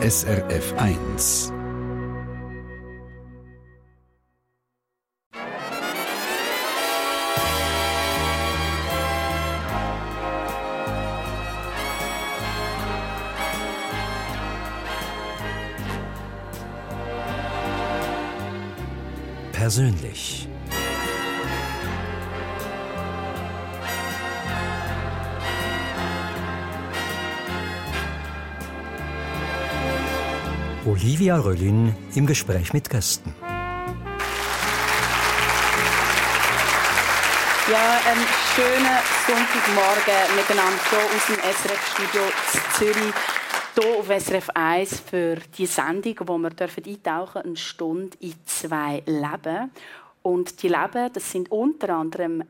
SRF 1. Persönlich. Olivia Röllin im Gespräch mit Gästen. Ja, einen schönen Sonntagmorgen miteinander hier aus dem SRF-Studio Zürich. Hier auf SRF 1 für die Sendung, wo wir eintauchen eine Stunde in zwei Leben. Und die Leben, das sind unter anderem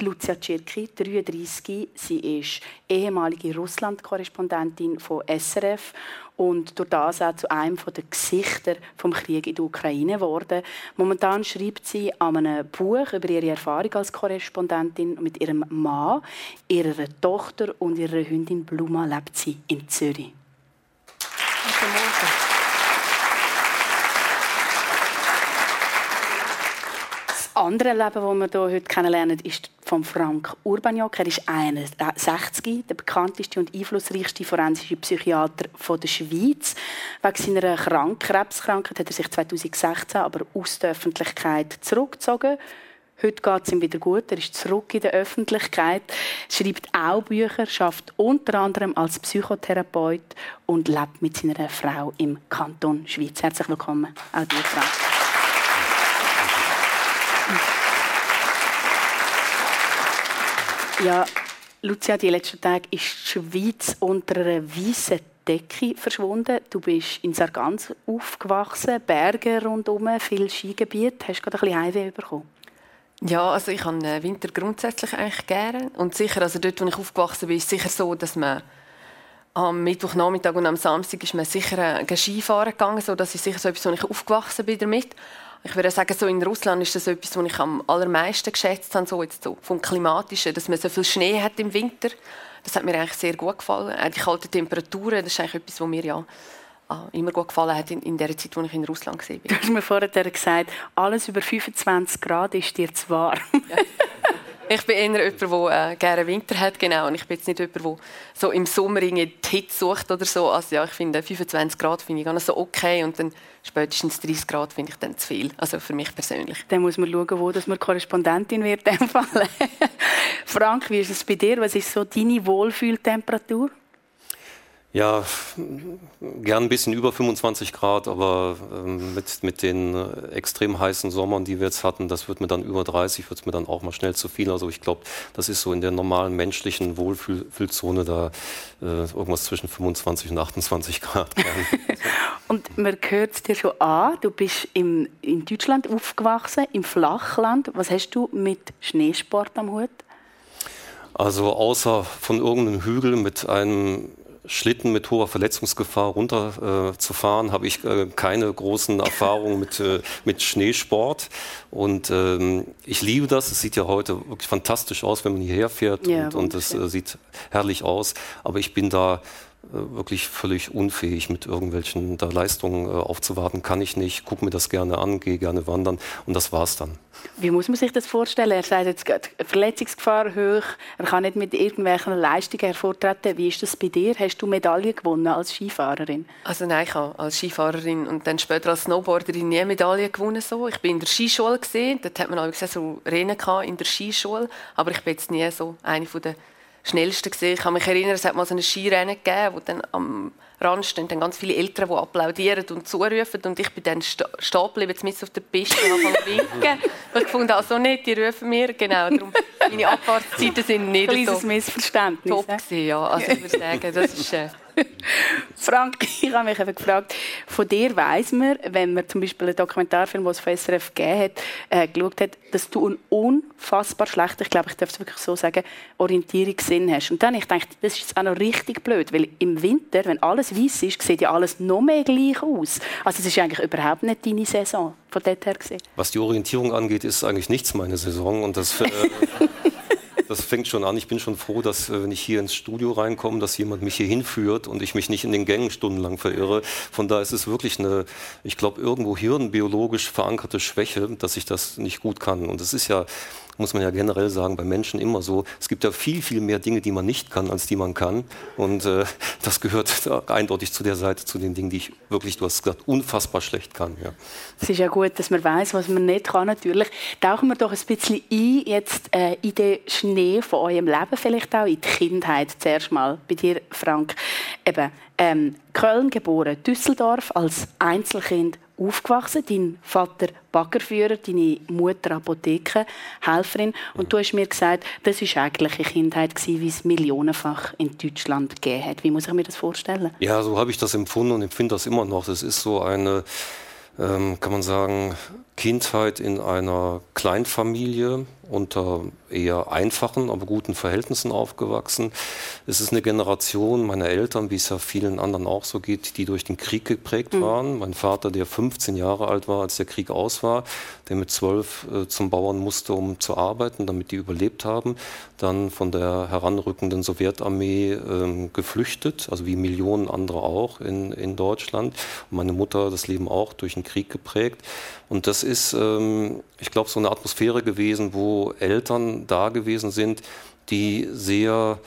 Lucia Cirki, 33. Sie ist ehemalige Russland-Korrespondentin von SRF und durch das auch zu einem der Gesichter vom Krieg in der Ukraine geworden. Momentan schreibt sie an einem Buch über ihre Erfahrung als Korrespondentin mit ihrem Mann, ihrer Tochter und ihrer Hündin Bluma lebt sie in Zürich. Guten Morgen. andere Leben, das wir hier heute kennenlernen, ist von Frank Urbaniak. Er ist 61, der bekannteste und einflussreichste forensische Psychiater der Schweiz. Wegen seiner Krank Krebskrankheit hat er sich 2016 aber aus der Öffentlichkeit zurückgezogen. Heute geht es ihm wieder gut. Er ist zurück in der Öffentlichkeit, schreibt auch Bücher, schafft unter anderem als Psychotherapeut und lebt mit seiner Frau im Kanton Schweiz. Herzlich willkommen, auch dir, Frank. Ja, Lucia, die letzten Tage ist die Schweiz unter einer weißen Decke verschwunden. Du bist in Sargans aufgewachsen, Berge rundherum, viel Skigebiet. Hast du gerade ein bisschen Heimweh bekommen? Ja, also ich habe den Winter grundsätzlich eigentlich gerne. Und sicher, also dort, wo ich aufgewachsen bin, ist es sicher so, dass man am Mittwochnachmittag und am Samstag ist man sicher äh, Skifahren gegangen. So, das ist sicher so etwas, wo ich aufgewachsen bin damit. Ich würde sagen, so in Russland ist das etwas, was ich am allermeisten geschätzt habe, so jetzt so vom Klimatischen, dass man so viel Schnee hat im Winter. Das hat mir eigentlich sehr gut gefallen. Auch die kalten Temperaturen, das ist eigentlich etwas, was mir ja ah, immer gut gefallen hat in, in der Zeit, als ich in Russland war. Du hast mir vorher gesagt, alles über 25 Grad ist dir zu warm. Ja. Ich bin eher jemand, der äh, gerne Winter hat, genau. Und ich bin jetzt nicht jemand, der so im Sommer die Hitze sucht oder so. Also ja, ich finde 25 Grad finde ich ganz so okay und dann spätestens 30 Grad finde ich dann zu viel. Also für mich persönlich. Dann muss man schauen, wo dass man Korrespondentin wird. Frank, wie ist es bei dir? Was ist so deine Wohlfühltemperatur? Ja, gern ein bisschen über 25 Grad, aber ähm, mit, mit den äh, extrem heißen Sommern, die wir jetzt hatten, das wird mir dann über 30, wird mir dann auch mal schnell zu viel. Also ich glaube, das ist so in der normalen menschlichen Wohlfühlzone da äh, irgendwas zwischen 25 und 28 Grad. und man hört es dir schon an, du bist im, in Deutschland aufgewachsen, im Flachland. Was hast du mit Schneesport am Hut? Also außer von irgendeinem Hügel mit einem Schlitten mit hoher Verletzungsgefahr runterzufahren, äh, habe ich äh, keine großen Erfahrungen mit, äh, mit Schneesport. Und ähm, ich liebe das. Es sieht ja heute wirklich fantastisch aus, wenn man hierher fährt ja, und, und es äh, sieht herrlich aus. Aber ich bin da wirklich völlig unfähig, mit irgendwelchen da Leistungen äh, aufzuwarten. Kann ich nicht, gucke mir das gerne an, gehe gerne wandern und das war's dann. Wie muss man sich das vorstellen? Er sagt jetzt Verletzungsgefahr hoch, er kann nicht mit irgendwelchen Leistungen hervortreten. Wie ist das bei dir? Hast du Medaillen gewonnen als Skifahrerin? Also nein, ich habe als Skifahrerin und dann später als Snowboarderin nie Medaillen gewonnen. So. Ich bin in der Skischule gesehen, dort hat man auch so Rennen in der Skischule, aber ich bin jetzt nie so eine von den schnellsten gesehen. Ich kann mich erinnern, es hat mal so ein Skirennen gegeben, wo dann am Rand stehen dann ganz viele Eltern, die applaudieren und zurufen. Und ich bin dann stehen geblieben, mit auf der Piste und habe winken. Weil ich fand, also nicht, die rufen mir. Genau, darum, meine Abfahrtszeiten sind nicht Kleines so Missverständnis. top gewesen, ja. Also ich würde sagen, das ist... Äh, Frank, ich habe mich gefragt, von dir weiss man, wenn man zum Beispiel einen Dokumentarfilm, den es von SRF gegeben hat, äh, geschaut hat, dass du einen unfassbar schlechten, ich glaube, ich darf es wirklich so sagen, Orientierungssinn hast. Und dann ich gedacht, das ist jetzt auch noch richtig blöd, weil im Winter, wenn alles weiß ist, sieht ja alles noch mehr gleich aus. Also es ist eigentlich überhaupt nicht deine Saison, von dort her gesehen. Was die Orientierung angeht, ist eigentlich nichts meine Saison und das... Äh, das fängt schon an. Ich bin schon froh, dass, äh, wenn ich hier ins Studio reinkomme, dass jemand mich hier hinführt und ich mich nicht in den Gängen stundenlang verirre. Von daher ist es wirklich eine, ich glaube, irgendwo hirnbiologisch verankerte Schwäche, dass ich das nicht gut kann. Und es ist ja muss man ja generell sagen, bei Menschen immer so. Es gibt ja viel, viel mehr Dinge, die man nicht kann, als die man kann. Und äh, das gehört eindeutig zu der Seite, zu den Dingen, die ich wirklich, du hast gesagt, unfassbar schlecht kann. Ja. Es ist ja gut, dass man weiß, was man nicht kann, natürlich. Tauchen wir doch ein bisschen ein, jetzt äh, in den Schnee von eurem Leben, vielleicht auch in die Kindheit. Zuerst mal bei dir, Frank. Eben, ähm, Köln geboren, Düsseldorf als Einzelkind aufgewachsen. Dein Vater Baggerführer, deine Mutter Apothekenhelferin. Und du hast mir gesagt, das war eigentlich eine Kindheit, gewesen, wie es millionenfach in Deutschland gegeben hat. Wie muss ich mir das vorstellen? Ja, so habe ich das empfunden und empfinde das immer noch. Das ist so eine, ähm, kann man sagen, Kindheit in einer Kleinfamilie unter eher einfachen, aber guten Verhältnissen aufgewachsen. Es ist eine Generation meiner Eltern, wie es ja vielen anderen auch so geht, die durch den Krieg geprägt mhm. waren. Mein Vater, der 15 Jahre alt war, als der Krieg aus war, der mit zwölf äh, zum Bauern musste, um zu arbeiten, damit die überlebt haben, dann von der heranrückenden Sowjetarmee ähm, geflüchtet, also wie Millionen andere auch in, in Deutschland. Und meine Mutter das Leben auch durch den Krieg geprägt. Und das ist, ähm, ich glaube, so eine Atmosphäre gewesen, wo Eltern da gewesen sind, die sehr,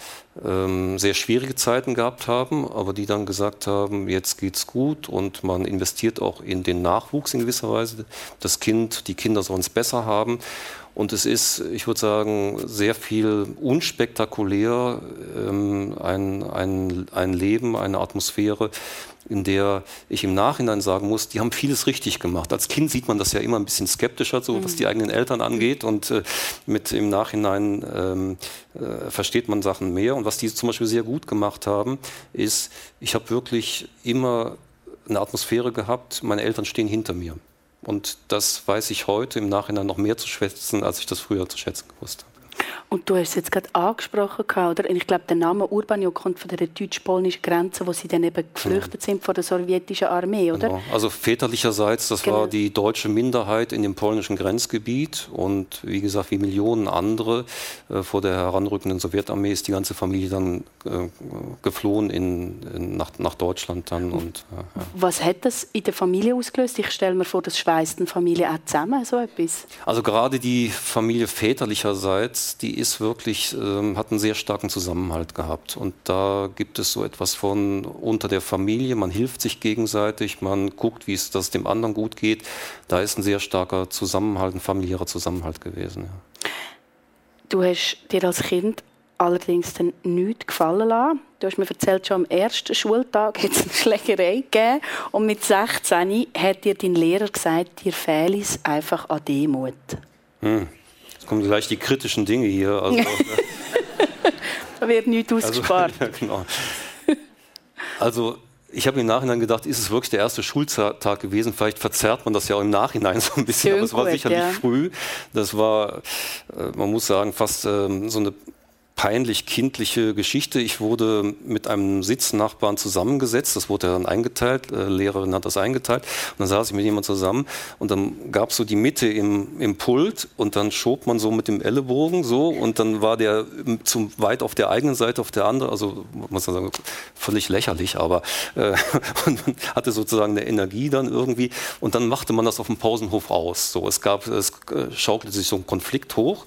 ähm, sehr schwierige Zeiten gehabt haben, aber die dann gesagt haben, jetzt geht's gut und man investiert auch in den Nachwuchs in gewisser Weise. Das Kind, die Kinder sollen es besser haben. Und es ist, ich würde sagen, sehr viel unspektakulär, ähm, ein, ein, ein Leben, eine Atmosphäre, in der ich im Nachhinein sagen muss, die haben vieles richtig gemacht. Als Kind sieht man das ja immer ein bisschen skeptischer, so was die mhm. eigenen Eltern angeht. Und äh, mit im Nachhinein ähm, äh, versteht man Sachen mehr. Und was die zum Beispiel sehr gut gemacht haben, ist, ich habe wirklich immer eine Atmosphäre gehabt, meine Eltern stehen hinter mir. Und das weiß ich heute im Nachhinein noch mehr zu schätzen, als ich das früher zu schätzen gewusst habe. Und du hast es jetzt gerade angesprochen, oder? Und ich glaube, der Name Urbanio kommt von der deutsch-polnischen Grenze, wo sie dann eben geflüchtet sind vor der sowjetischen Armee, oder? Genau. Also väterlicherseits, das genau. war die deutsche Minderheit in dem polnischen Grenzgebiet und wie gesagt, wie Millionen andere äh, vor der heranrückenden Sowjetarmee ist die ganze Familie dann äh, geflohen in, in, nach, nach Deutschland dann. Und, ja. Was hat das in der Familie ausgelöst? Ich stelle mir vor, das schweißt eine Familie auch zusammen, so etwas. Also gerade die Familie väterlicherseits, die ist wirklich, ähm, hat einen sehr starken Zusammenhalt gehabt. Und da gibt es so etwas von unter der Familie, man hilft sich gegenseitig, man guckt, wie es das dem anderen gut geht. Da ist ein sehr starker Zusammenhalt, ein familiärer Zusammenhalt gewesen. Ja. Du hast dir als Kind allerdings dann nichts gefallen lassen. Du hast mir erzählt, schon am ersten Schultag hat es eine Schlägerei gegeben und mit 16 hat dir dein Lehrer gesagt, dir fehle es einfach an Demut. Hm kommen gleich die kritischen Dinge hier. Also, da wird nichts also, ausgespart. Also, ja, genau. also ich habe im Nachhinein gedacht, ist es wirklich der erste Schultag gewesen? Vielleicht verzerrt man das ja auch im Nachhinein so ein bisschen, Schön aber es war sicherlich ja. früh. Das war, äh, man muss sagen, fast ähm, so eine peinlich kindliche Geschichte. Ich wurde mit einem Sitznachbarn zusammengesetzt, das wurde dann eingeteilt, äh, Lehrerin hat das eingeteilt. Und dann saß ich mit jemandem zusammen. Und dann gab es so die Mitte im, im Pult. Und dann schob man so mit dem Ellenbogen so. Und dann war der zum weit auf der eigenen Seite, auf der anderen, also muss man sagen, völlig lächerlich, aber äh, und man hatte sozusagen eine Energie dann irgendwie. Und dann machte man das auf dem Pausenhof aus. So, es gab, es äh, schaukelte sich so ein Konflikt hoch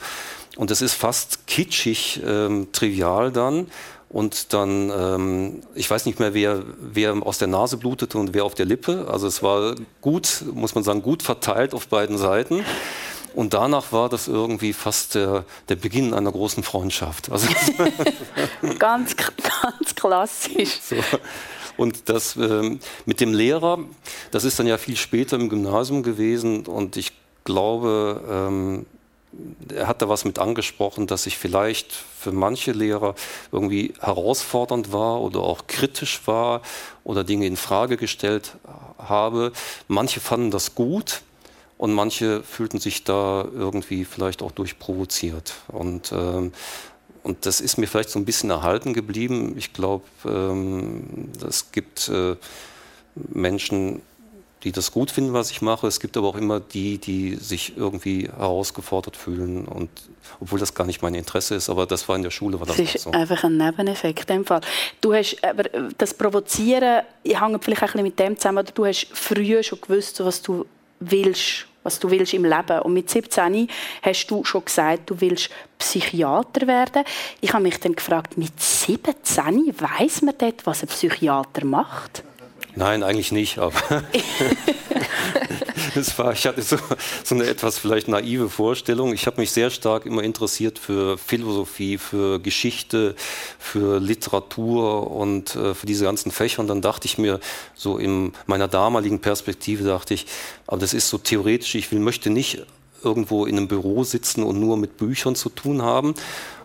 und es ist fast kitschig, ähm, trivial dann. Und dann, ähm, ich weiß nicht mehr, wer, wer aus der Nase blutete und wer auf der Lippe. Also es war gut, muss man sagen, gut verteilt auf beiden Seiten. Und danach war das irgendwie fast der, der Beginn einer großen Freundschaft. Also ganz, ganz klassisch. So. Und das ähm, mit dem Lehrer, das ist dann ja viel später im Gymnasium gewesen. Und ich glaube, ähm, er hat da was mit angesprochen, dass ich vielleicht für manche Lehrer irgendwie herausfordernd war oder auch kritisch war oder Dinge in Frage gestellt habe. Manche fanden das gut und manche fühlten sich da irgendwie vielleicht auch durchprovoziert. Und, ähm, und das ist mir vielleicht so ein bisschen erhalten geblieben. Ich glaube, ähm, es gibt äh, Menschen, die das gut finden, was ich mache. Es gibt aber auch immer die, die sich irgendwie herausgefordert fühlen und obwohl das gar nicht mein Interesse ist, aber das war in der Schule war das, das ist so. einfach ein Nebeneffekt in dem Fall. Du hast aber das Provozieren hängt vielleicht ein bisschen mit dem zusammen, oder du hast früher schon gewusst, was du willst was du willst im Leben. Und mit 17 hast du schon gesagt, du willst Psychiater werden. Ich habe mich dann gefragt, mit 17 weiß man dort, was ein Psychiater macht? Nein, eigentlich nicht, aber es war, ich hatte so, so, eine etwas vielleicht naive Vorstellung. Ich habe mich sehr stark immer interessiert für Philosophie, für Geschichte, für Literatur und äh, für diese ganzen Fächer. Und dann dachte ich mir, so in meiner damaligen Perspektive dachte ich, aber das ist so theoretisch, ich will, möchte nicht irgendwo in einem Büro sitzen und nur mit Büchern zu tun haben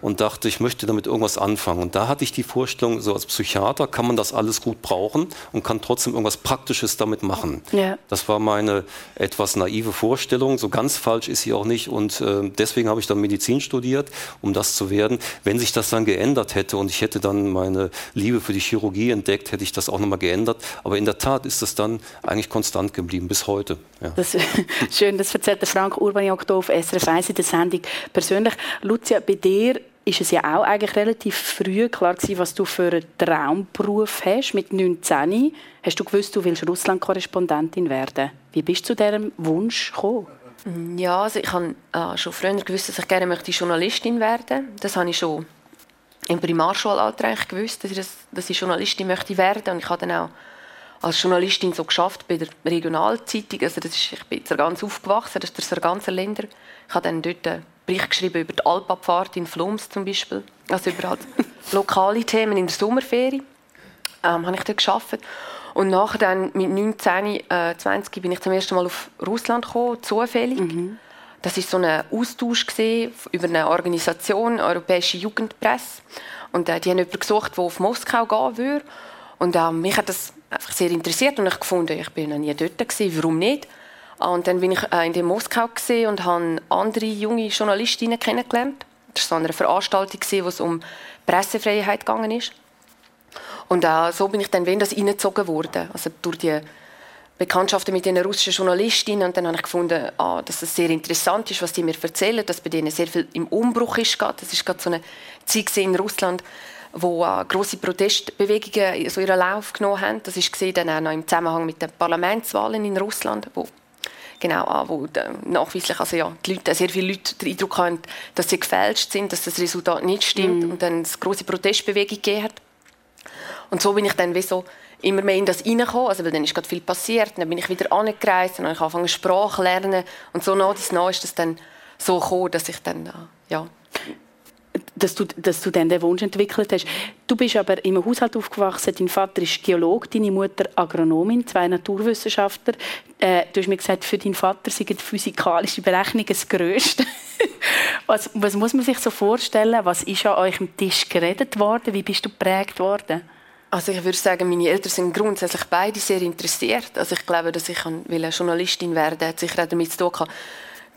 und dachte, ich möchte damit irgendwas anfangen. Und da hatte ich die Vorstellung, so als Psychiater kann man das alles gut brauchen und kann trotzdem irgendwas Praktisches damit machen. Ja. Das war meine etwas naive Vorstellung. So ganz falsch ist sie auch nicht. Und äh, deswegen habe ich dann Medizin studiert, um das zu werden. Wenn sich das dann geändert hätte und ich hätte dann meine Liebe für die Chirurgie entdeckt, hätte ich das auch nochmal geändert. Aber in der Tat ist das dann eigentlich konstant geblieben bis heute. Ja. Das, schön, das erzählt der Frank Urbaniak auf SRF 1 in der Sendung. Persönlich, Lucia, bei dir ist es ja auch eigentlich relativ früh klar gewesen, was du für einen Traumberuf hast. Mit 19 hast du gewusst, du willst Russland-Korrespondentin werden. Wie bist du zu diesem Wunsch gekommen? Ja, also ich habe äh, schon früher gewusst, dass ich gerne möchte Journalistin werden. Das habe ich schon im Primarschulalter gewusst, dass ich, das, dass ich Journalistin möchte werden. Und ich habe dann auch als Journalistin so geschafft bei der Regionalzeitung. Also das ist, ich bin ganz aufgewachsen, das ist der ganze Länder. Ich habe dann dort Bericht geschrieben über die Alpabfahrt in Flums zum Beispiel. Also über halt lokale Themen in der Sommerferie. Ähm, habe ich dort gearbeitet. Und nachher dann mit 19, äh, 20 bin ich zum ersten Mal auf Russland gekommen, zufällig. Mhm. Das ist so ein Austausch über eine Organisation, Europäische Jugendpresse. Und äh, die haben jemanden gesucht, der auf Moskau gehen würde. Und äh, mich hat das einfach sehr interessiert und ich gefunden, ich bin noch nie dort gewesen, warum nicht? Und dann bin ich äh, in Moskau und habe andere junge Journalistinnen kennengelernt. Das war so eine Veranstaltung, wo es um Pressefreiheit ist. Und äh, so bin ich dann in das reingezogen worden. Also durch die Bekanntschaften mit den russischen Journalistinnen. Und dann habe ich gefunden, ah, dass es sehr interessant ist, was die mir erzählen, dass bei denen sehr viel im Umbruch ist. Das ist gerade so eine Zeit in Russland, wo äh, große Protestbewegungen so ihren Lauf genommen haben. Das gesehen dann auch noch im Zusammenhang mit den Parlamentswahlen in Russland, wo genau an, wo nachweislich also ja, die Leute, sehr viele Leute den Eindruck haben, dass sie gefälscht sind, dass das Resultat nicht stimmt mm. und dann es große Protestbewegung gegeben hat. Und so bin ich dann wie so immer mehr in das reingekommen, also weil dann ist gerade viel passiert, dann bin ich wieder angereist und dann habe ich angefangen Sprache lernen und so nach dies nach ist das dann so gekommen, dass ich dann ja dass du, dass du dann den Wunsch entwickelt hast. Du bist aber im Haushalt aufgewachsen. Dein Vater ist Geolog, deine Mutter Agronomin, zwei Naturwissenschaftler. Äh, du hast mir gesagt, für deinen Vater sind physikalische Berechnungen das Größte. was, was muss man sich so vorstellen? Was ist an euch am Tisch geredet worden? Wie bist du geprägt worden? Also ich würde sagen, meine Eltern sind grundsätzlich beide sehr interessiert. Also ich glaube, dass ich Journalistin werden will, hat sicher auch damit zu tun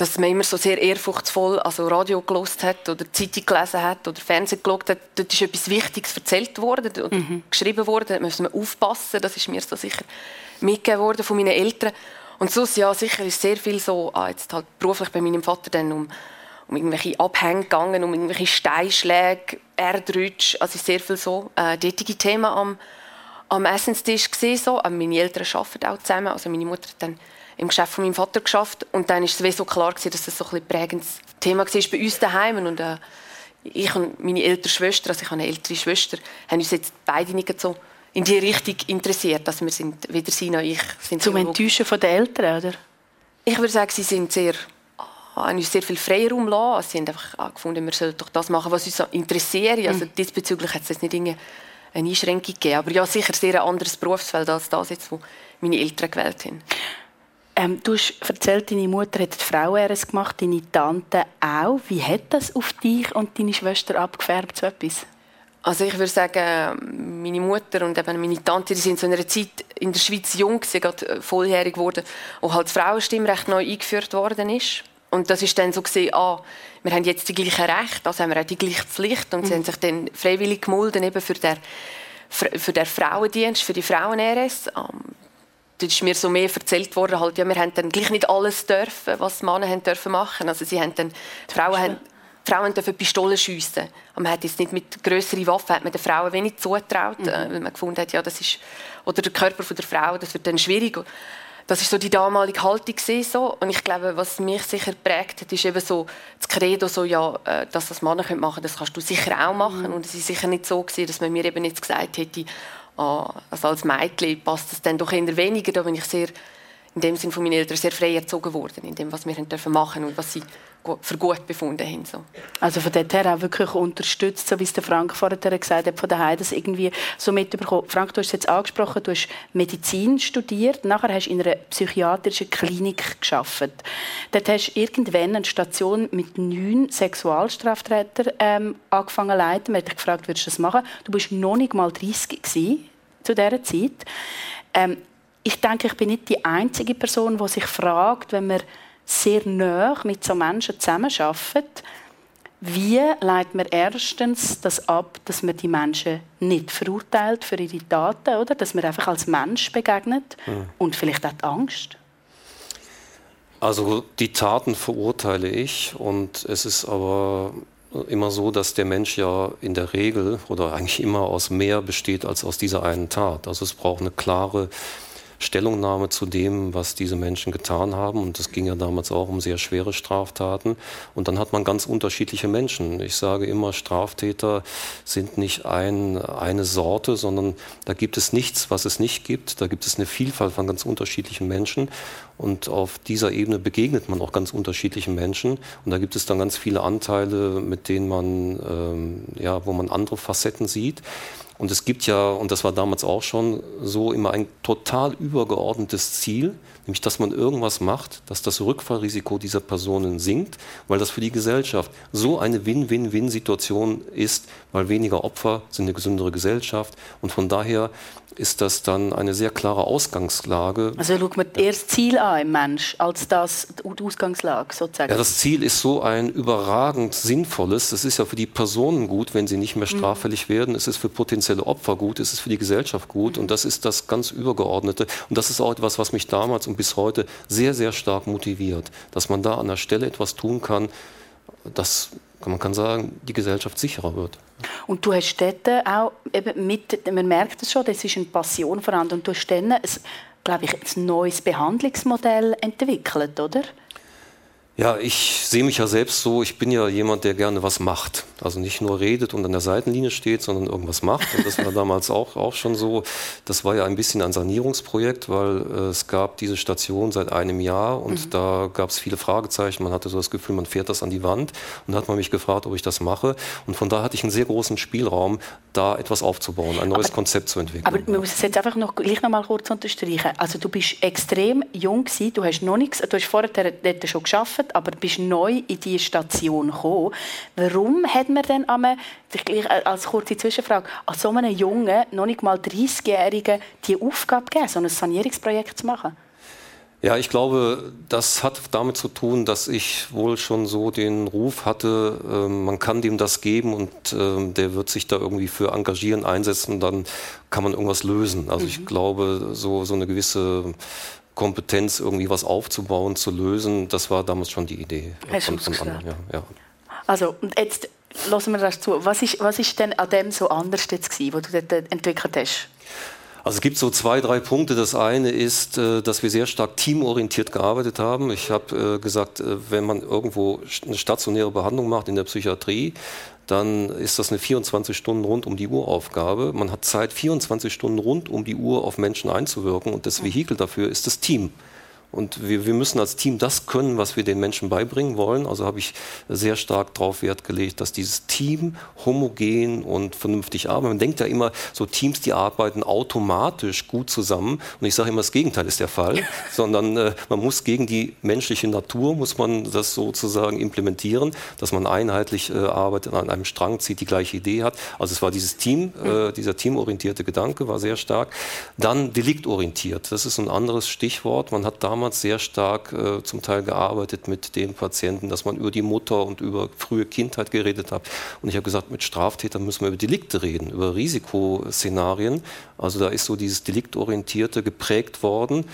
dass man immer so sehr ehrfurchtsvoll also Radio gelost hat oder Zeitung gelesen hat oder Fernsehen geschaut hat. Dort ist etwas Wichtiges erzählt worden oder mhm. geschrieben worden. Da müssen wir aufpassen. Das ist mir so sicher mitgegeben worden von meinen Eltern. Und so ja, sicher ist sehr viel so, ah, jetzt halt beruflich bei meinem Vater dann um, um irgendwelche Abhänge gegangen, um irgendwelche Steinschläge, Erdrutsch, also sehr viel so äh, dortige Themen am, am Essenstisch gesehen. So. Meine Eltern arbeiten auch zusammen. Also meine Mutter hat dann im Geschäft von meinem Vater geschafft und dann ist es so klar gewesen, dass das so ein prägendes Thema war bei uns daheim und äh, ich und meine ältere Schwester, also ich habe eine ältere Schwester, haben uns jetzt beide nicht so in die Richtung interessiert. Also wir sind weder sie noch ich sind zum Enttäuschen von den Eltern, oder? Ich würde sagen, sie sind sehr haben uns sehr viel Freiraum lassen. Also sie haben einfach gefunden, wir sollten doch das machen, was uns interessiert. Also mhm. diesbezüglich hat es jetzt nicht eine Einschränkung gegeben. Aber ja, sicher sehr ein anderes Berufsfeld als das, jetzt, wo meine Eltern gewählt haben. Ähm, du hast erzählt, deine Mutter hat die Frau-RS gemacht, deine Tante auch. Wie hat das auf dich und deine Schwester abgefärbt, so etwas? Also ich würde sagen, meine Mutter und eben meine Tante, die sind zu einer Zeit in der Schweiz jung, sie gerade äh, volljährig geworden, wo halt das Frauenstimmrecht neu eingeführt worden ist. Und das ist dann so gesehen, ah, wir haben jetzt die gleichen Rechte, also haben wir auch die gleiche Pflicht. Und mhm. sie haben sich dann freiwillig gemolden eben für den, für den Frauendienst, für die Frauen-RS. Dort ist mir so mehr erzählt worden, halt, ja, wir haben dann gleich nicht alles dürfen, was Männer haben dürfen machen. Also sie haben dann, Frauen haben, Frauen dürfen Pistolen schiessen. Aber man hat jetzt nicht mit größeren Waffen hat man den Frauen wenig zugetraut, mhm. Äh, weil man gefunden hat, ja, das ist oder der Körper der Frau, das wird dann schwierig. Das ist so die damalige Haltung so. Und ich glaube, was mich sicher prägt hat, ist eben so das Credo, so, ja, äh, dass das Männer machen können, das kannst du sicher auch machen. Mhm. Und es ist sicher nicht so gewesen, dass man mir eben jetzt gesagt hätte, also als Mädchen passt das dann doch eher weniger. Da bin ich sehr, in dem Sinne von meinen Eltern sehr frei erzogen worden, in dem, was wir machen und was sie für gut befunden haben. So. Also von dort her auch wirklich unterstützt, so wie es der Frank vorher gesagt hat, von daheim das irgendwie so mitbekommen. Frank, du hast es jetzt angesprochen, du hast Medizin studiert, nachher hast du in einer psychiatrischen Klinik geschafft. Dort hast du irgendwann eine Station mit neun Sexualstraftätern ähm, angefangen zu leiten. Man hat dich gefragt, würdest du das machen? Du bist noch nicht mal 30 gewesen, zu dieser Zeit. Ähm, ich denke, ich bin nicht die einzige Person, die sich fragt, wenn man sehr nah mit so Menschen zusammenarbeitet, wie leitet man erstens das ab, dass man die Menschen nicht verurteilt für ihre Taten, oder? Dass man einfach als Mensch begegnet mhm. und vielleicht auch die Angst? Also die Taten verurteile ich und es ist aber immer so, dass der Mensch ja in der Regel oder eigentlich immer aus mehr besteht als aus dieser einen Tat. Also es braucht eine klare Stellungnahme zu dem, was diese Menschen getan haben. Und es ging ja damals auch um sehr schwere Straftaten. Und dann hat man ganz unterschiedliche Menschen. Ich sage immer, Straftäter sind nicht ein, eine Sorte, sondern da gibt es nichts, was es nicht gibt. Da gibt es eine Vielfalt von ganz unterschiedlichen Menschen. Und auf dieser Ebene begegnet man auch ganz unterschiedlichen Menschen. Und da gibt es dann ganz viele Anteile, mit denen man, ähm, ja, wo man andere Facetten sieht. Und es gibt ja, und das war damals auch schon so, immer ein total übergeordnetes Ziel, nämlich dass man irgendwas macht, dass das Rückfallrisiko dieser Personen sinkt, weil das für die Gesellschaft so eine Win-Win-Win-Situation ist, weil weniger Opfer sind eine gesündere Gesellschaft. Und von daher ist das dann eine sehr klare Ausgangslage. Also schaut man ja. erst das Ziel an im Mensch, als das die Ausgangslage sozusagen. Ja, das Ziel ist so ein überragend sinnvolles. Es ist ja für die Personen gut, wenn sie nicht mehr mhm. straffällig mhm. werden. Es ist für potenzielle Opfer gut. Es ist für die Gesellschaft gut. Und das ist das ganz Übergeordnete. Und das ist auch etwas, was mich damals und bis heute sehr, sehr stark motiviert, dass man da an der Stelle etwas tun kann, dass man kann sagen, die Gesellschaft sicherer wird. Und du hast dort auch eben mit, man merkt es schon, das ist eine Passion vorhanden und du hast dann, glaube ich, ein neues Behandlungsmodell entwickelt, oder? Ja, ich sehe mich ja selbst so, ich bin ja jemand, der gerne was macht. Also nicht nur redet und an der Seitenlinie steht, sondern irgendwas macht. Und das war damals auch, auch schon so. Das war ja ein bisschen ein Sanierungsprojekt, weil äh, es gab diese Station seit einem Jahr und mhm. da gab es viele Fragezeichen. Man hatte so das Gefühl, man fährt das an die Wand. Und da hat man mich gefragt, ob ich das mache. Und von da hatte ich einen sehr großen Spielraum, da etwas aufzubauen, ein neues aber, Konzept zu entwickeln. Aber man muss es jetzt einfach noch, gleich noch mal kurz unterstreichen. Also du bist extrem jung gewesen, du hast noch nichts, du hast vorher dort schon geschafft gearbeitet, aber bist neu in diese Station gekommen. Warum hat man denn einmal, als kurze Zwischenfrage, an so einem jungen, noch nicht mal 30-Jährigen die Aufgabe gegeben, so ein Sanierungsprojekt zu machen? Ja, ich glaube, das hat damit zu tun, dass ich wohl schon so den Ruf hatte, äh, man kann dem das geben und äh, der wird sich da irgendwie für engagieren, einsetzen, dann kann man irgendwas lösen. Also mhm. ich glaube, so, so eine gewisse Kompetenz, irgendwie was aufzubauen, zu lösen, das war damals schon die Idee von, von anderen. Ja, ja. Also, und jetzt lassen wir das zu. Was ist, was ist denn an dem so anders jetzt gewesen, was du dort entwickelt hast? Also es gibt so zwei, drei Punkte. Das eine ist, äh, dass wir sehr stark teamorientiert gearbeitet haben. Ich habe äh, gesagt, äh, wenn man irgendwo eine stationäre Behandlung macht in der Psychiatrie, dann ist das eine 24 Stunden rund um die Uhr Aufgabe. Man hat Zeit, 24 Stunden rund um die Uhr auf Menschen einzuwirken und das Vehikel dafür ist das Team. Und wir, wir müssen als Team das können, was wir den Menschen beibringen wollen. Also habe ich sehr stark darauf Wert gelegt, dass dieses Team homogen und vernünftig arbeitet. Man denkt ja immer, so Teams, die arbeiten automatisch gut zusammen. Und ich sage immer, das Gegenteil ist der Fall. Sondern äh, man muss gegen die menschliche Natur, muss man das sozusagen implementieren, dass man einheitlich äh, arbeitet, an einem Strang zieht, die gleiche Idee hat. Also es war dieses Team, äh, dieser teamorientierte Gedanke war sehr stark. Dann deliktorientiert. Das ist ein anderes Stichwort. Man hat damals damals sehr stark äh, zum Teil gearbeitet mit den Patienten, dass man über die Mutter und über frühe Kindheit geredet hat. Und ich habe gesagt, mit Straftätern müssen wir über Delikte reden, über Risikoszenarien. Also da ist so dieses Deliktorientierte geprägt worden.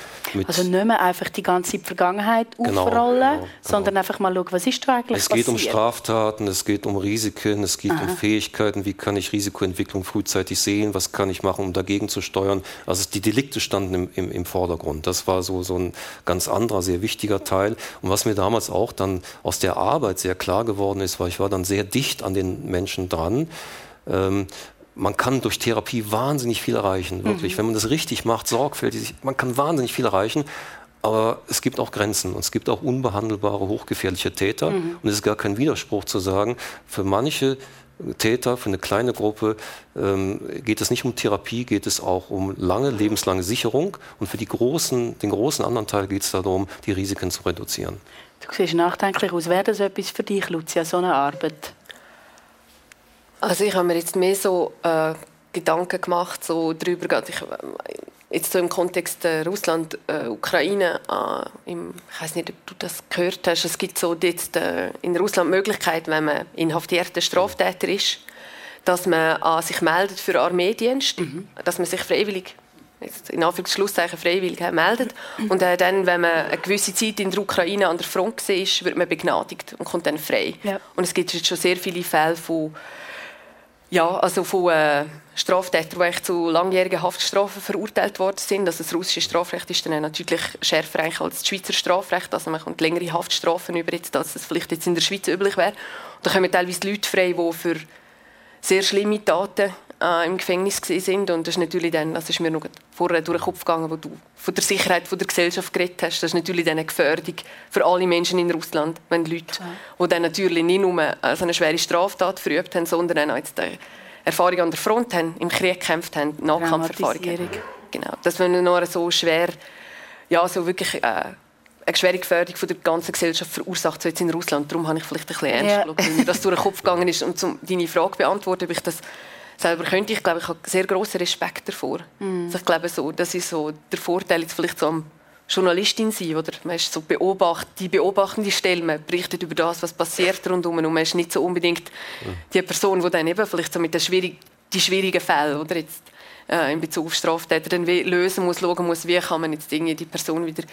also nicht mehr einfach die ganze Vergangenheit genau, aufrollen, genau, genau, sondern einfach mal schauen, was ist da eigentlich Es geht passiert? um Straftaten, es geht um Risiken, es geht Aha. um Fähigkeiten, wie kann ich Risikoentwicklung frühzeitig sehen, was kann ich machen, um dagegen zu steuern. Also die Delikte standen im, im, im Vordergrund. Das war so, so ein ganz anderer, sehr wichtiger Teil. Und was mir damals auch dann aus der Arbeit sehr klar geworden ist, weil ich war dann sehr dicht an den Menschen dran, ähm, man kann durch Therapie wahnsinnig viel erreichen, wirklich. Mhm. Wenn man das richtig macht, sorgfältig, man kann wahnsinnig viel erreichen. Aber es gibt auch Grenzen und es gibt auch unbehandelbare, hochgefährliche Täter. Mhm. Und es ist gar kein Widerspruch zu sagen, für manche Täter, für eine kleine Gruppe ähm, geht es nicht um Therapie, geht es auch um lange, lebenslange Sicherung. Und für die großen, den großen anderen Teil geht es darum, die Risiken zu reduzieren. Du siehst nachdenklich aus. Wäre das etwas für dich, Lucia, so eine Arbeit? Also ich habe mir jetzt mehr so äh, Gedanken gemacht so darüber, ich, jetzt so im Kontext äh, Russland, äh, Ukraine, äh, im, ich weiß nicht, ob du das gehört hast, es gibt so jetzt äh, in Russland die Möglichkeit, wenn man inhaftierter Straftäter ist, dass man sich meldet für Armeedienst, mhm. dass man sich freiwillig jetzt in Anführungszeichen freiwillig meldet. Und äh, dann, wenn man eine gewisse Zeit in der Ukraine an der Front war, wird man begnadigt und kommt dann frei. Ja. Und es gibt jetzt schon sehr viele Fälle von ja, also von äh, Straftätern, die zu langjährigen Haftstrafen verurteilt worden sind. Also das russische Strafrecht ist dann natürlich schärfer als das Schweizer Strafrecht. Also man kommt längere Haftstrafen über, jetzt, als das vielleicht jetzt in der Schweiz üblich wäre. Und da kommen teilweise Leute frei, die für sehr schlimme Taten äh, im Gefängnis sind und das ist natürlich dann, das ist mir noch vorher durch den Kopf gegangen, wo du von der Sicherheit von der Gesellschaft geredet hast, das ist natürlich dann eine Gefährdung für alle Menschen in Russland, wenn Leute, die dann natürlich nicht nur also eine schwere Straftat verübt haben, sondern auch jetzt Erfahrung an der Front haben, im Krieg gekämpft haben, Nahkampferfahrungen. Genau, dass man noch so schwer, ja, so wirklich äh, eine schwere Gefährdung von der ganzen Gesellschaft verursacht, so jetzt in Russland. Darum habe ich vielleicht ein bisschen ernst ja. geschaut, weil mir das durch den Kopf gegangen ist. Und um deine Frage zu beantworten, ob ich das selber könnte, ich glaube, ich habe sehr großen Respekt davor. Mm. Also ich glaube, so, das ist so der Vorteil jetzt vielleicht so am Journalistin sein, oder? Man ist so beobacht, die beobachtende Stelle, man berichtet über das, was passiert rundum und man ist nicht so unbedingt die Person, die dann eben vielleicht so mit den schwierigen, die schwierigen Fällen, oder jetzt äh, in Bezug auf Straftäter dann lösen muss, schauen muss, wie kann man jetzt Dinge, die Person wieder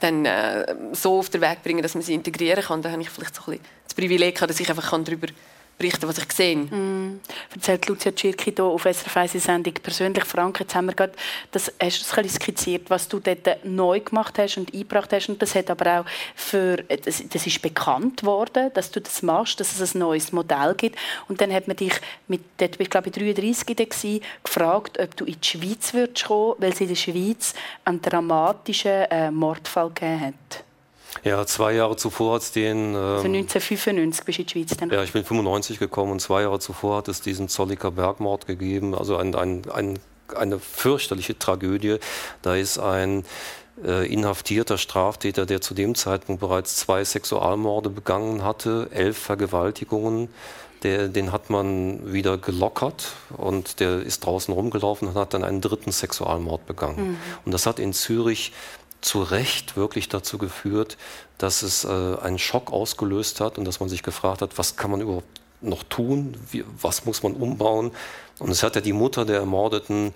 dann äh, so auf den Weg bringen, dass man sie integrieren kann. Da habe ich vielleicht so ein bisschen das Privileg, dass ich einfach darüber berichten, was ich sehe. Mm. Erzählt Lucia Tschirki hier auf SRF 1 Sendung persönlich. Frank, jetzt haben wir gerade das, hast du das skizziert, was du dort neu gemacht hast und eingebracht hast. Und das hat aber auch für, das, das ist bekannt worden, dass du das machst, dass es ein neues Modell gibt. Und dann hat man dich, mit, dort bist, glaube ich 33 gewesen, gefragt, ob du in die Schweiz würdest kommen, weil es in der Schweiz einen dramatischen äh, Mordfall gegeben hat. Ja, zwei Jahre zuvor hat es den. Ähm, also 1995 bist du in die Schweiz dann? Ja, ich bin 95 gekommen und zwei Jahre zuvor hat es diesen Zolliker Bergmord gegeben. Also ein, ein, ein, eine fürchterliche Tragödie. Da ist ein äh, inhaftierter Straftäter, der zu dem Zeitpunkt bereits zwei Sexualmorde begangen hatte, elf Vergewaltigungen. Der, den hat man wieder gelockert und der ist draußen rumgelaufen und hat dann einen dritten Sexualmord begangen. Mhm. Und das hat in Zürich zu Recht wirklich dazu geführt, dass es äh, einen Schock ausgelöst hat und dass man sich gefragt hat, was kann man überhaupt noch tun, Wie, was muss man umbauen. Und es hat ja die Mutter der ermordeten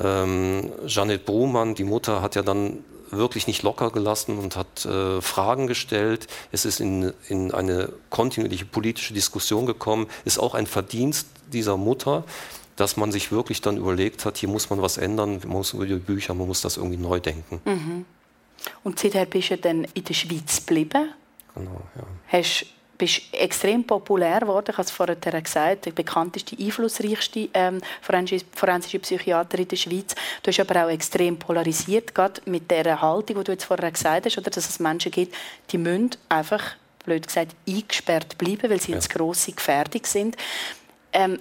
ähm, Janet Brumann, die Mutter hat ja dann wirklich nicht locker gelassen und hat äh, Fragen gestellt. Es ist in, in eine kontinuierliche politische Diskussion gekommen. Ist auch ein Verdienst dieser Mutter, dass man sich wirklich dann überlegt hat, hier muss man was ändern, man muss über die Bücher, man muss das irgendwie neu denken. Mhm. Und seither bist du dann in der Schweiz geblieben. Genau, ja. Hast, bist extrem populär geworden, ich habe es vorher gesagt, der bekannteste, einflussreichste ähm, forensische Psychiater in der Schweiz. Du hast aber auch extrem polarisiert, gerade mit der Haltung, die du jetzt vorher gesagt hast, oder, dass es Menschen gibt, die müssen einfach, blöd gesagt, eingesperrt bleiben, weil sie ja. jetzt grosse Gefährdung sind. Ähm,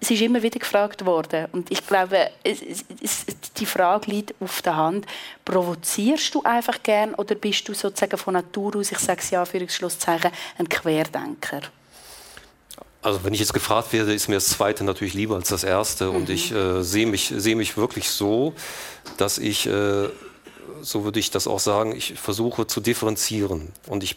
es ist immer wieder gefragt worden. Und ich glaube, es, es, die Frage liegt auf der Hand. Provozierst du einfach gern oder bist du sozusagen von Natur aus, ich sage es ja für Schlusszeichen, ein Querdenker? Also wenn ich jetzt gefragt werde, ist mir das Zweite natürlich lieber als das Erste. Mhm. Und ich äh, sehe mich, seh mich wirklich so, dass ich äh, so würde ich das auch sagen, ich versuche zu differenzieren. Und ich,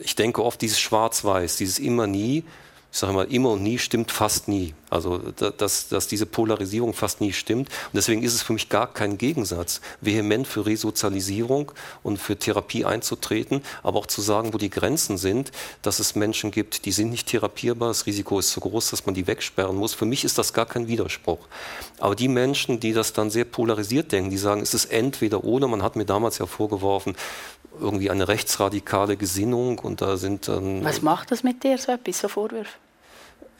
ich denke oft, dieses Schwarz-Weiß, dieses immer nie, ich sage mal, immer und nie stimmt fast nie. Also, dass, dass diese Polarisierung fast nie stimmt. Und deswegen ist es für mich gar kein Gegensatz, vehement für Resozialisierung und für Therapie einzutreten, aber auch zu sagen, wo die Grenzen sind, dass es Menschen gibt, die sind nicht therapierbar, das Risiko ist so groß, dass man die wegsperren muss. Für mich ist das gar kein Widerspruch. Aber die Menschen, die das dann sehr polarisiert denken, die sagen, es ist entweder oder, man hat mir damals ja vorgeworfen, irgendwie eine rechtsradikale Gesinnung und da sind dann. Was macht das mit dir, so etwas, so Vorwürfe?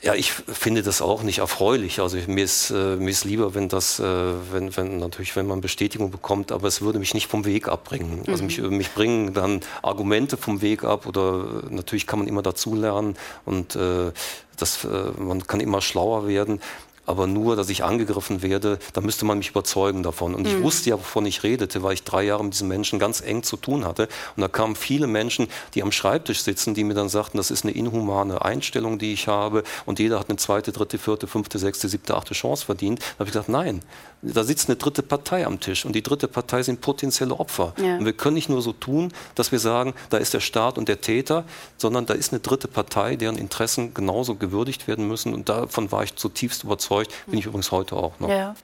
Ja, ich finde das auch nicht erfreulich. Also mir ist, äh, mir ist lieber, wenn das, äh, wenn, wenn natürlich, wenn man Bestätigung bekommt, aber es würde mich nicht vom Weg abbringen. Also mich, mhm. mich bringen dann Argumente vom Weg ab oder natürlich kann man immer dazulernen und äh, das, äh, man kann immer schlauer werden aber nur, dass ich angegriffen werde, da müsste man mich überzeugen davon. Und ich mhm. wusste ja, wovon ich redete, weil ich drei Jahre mit diesen Menschen ganz eng zu tun hatte. Und da kamen viele Menschen, die am Schreibtisch sitzen, die mir dann sagten, das ist eine inhumane Einstellung, die ich habe und jeder hat eine zweite, dritte, vierte, fünfte, sechste, siebte, achte Chance verdient. Da habe ich gesagt, nein, da sitzt eine dritte Partei am Tisch und die dritte Partei sind potenzielle Opfer. Ja. Und wir können nicht nur so tun, dass wir sagen, da ist der Staat und der Täter, sondern da ist eine dritte Partei, deren Interessen genauso gewürdigt werden müssen. Und davon war ich zutiefst überzeugt, bin ich übrigens heute auch noch. Ja.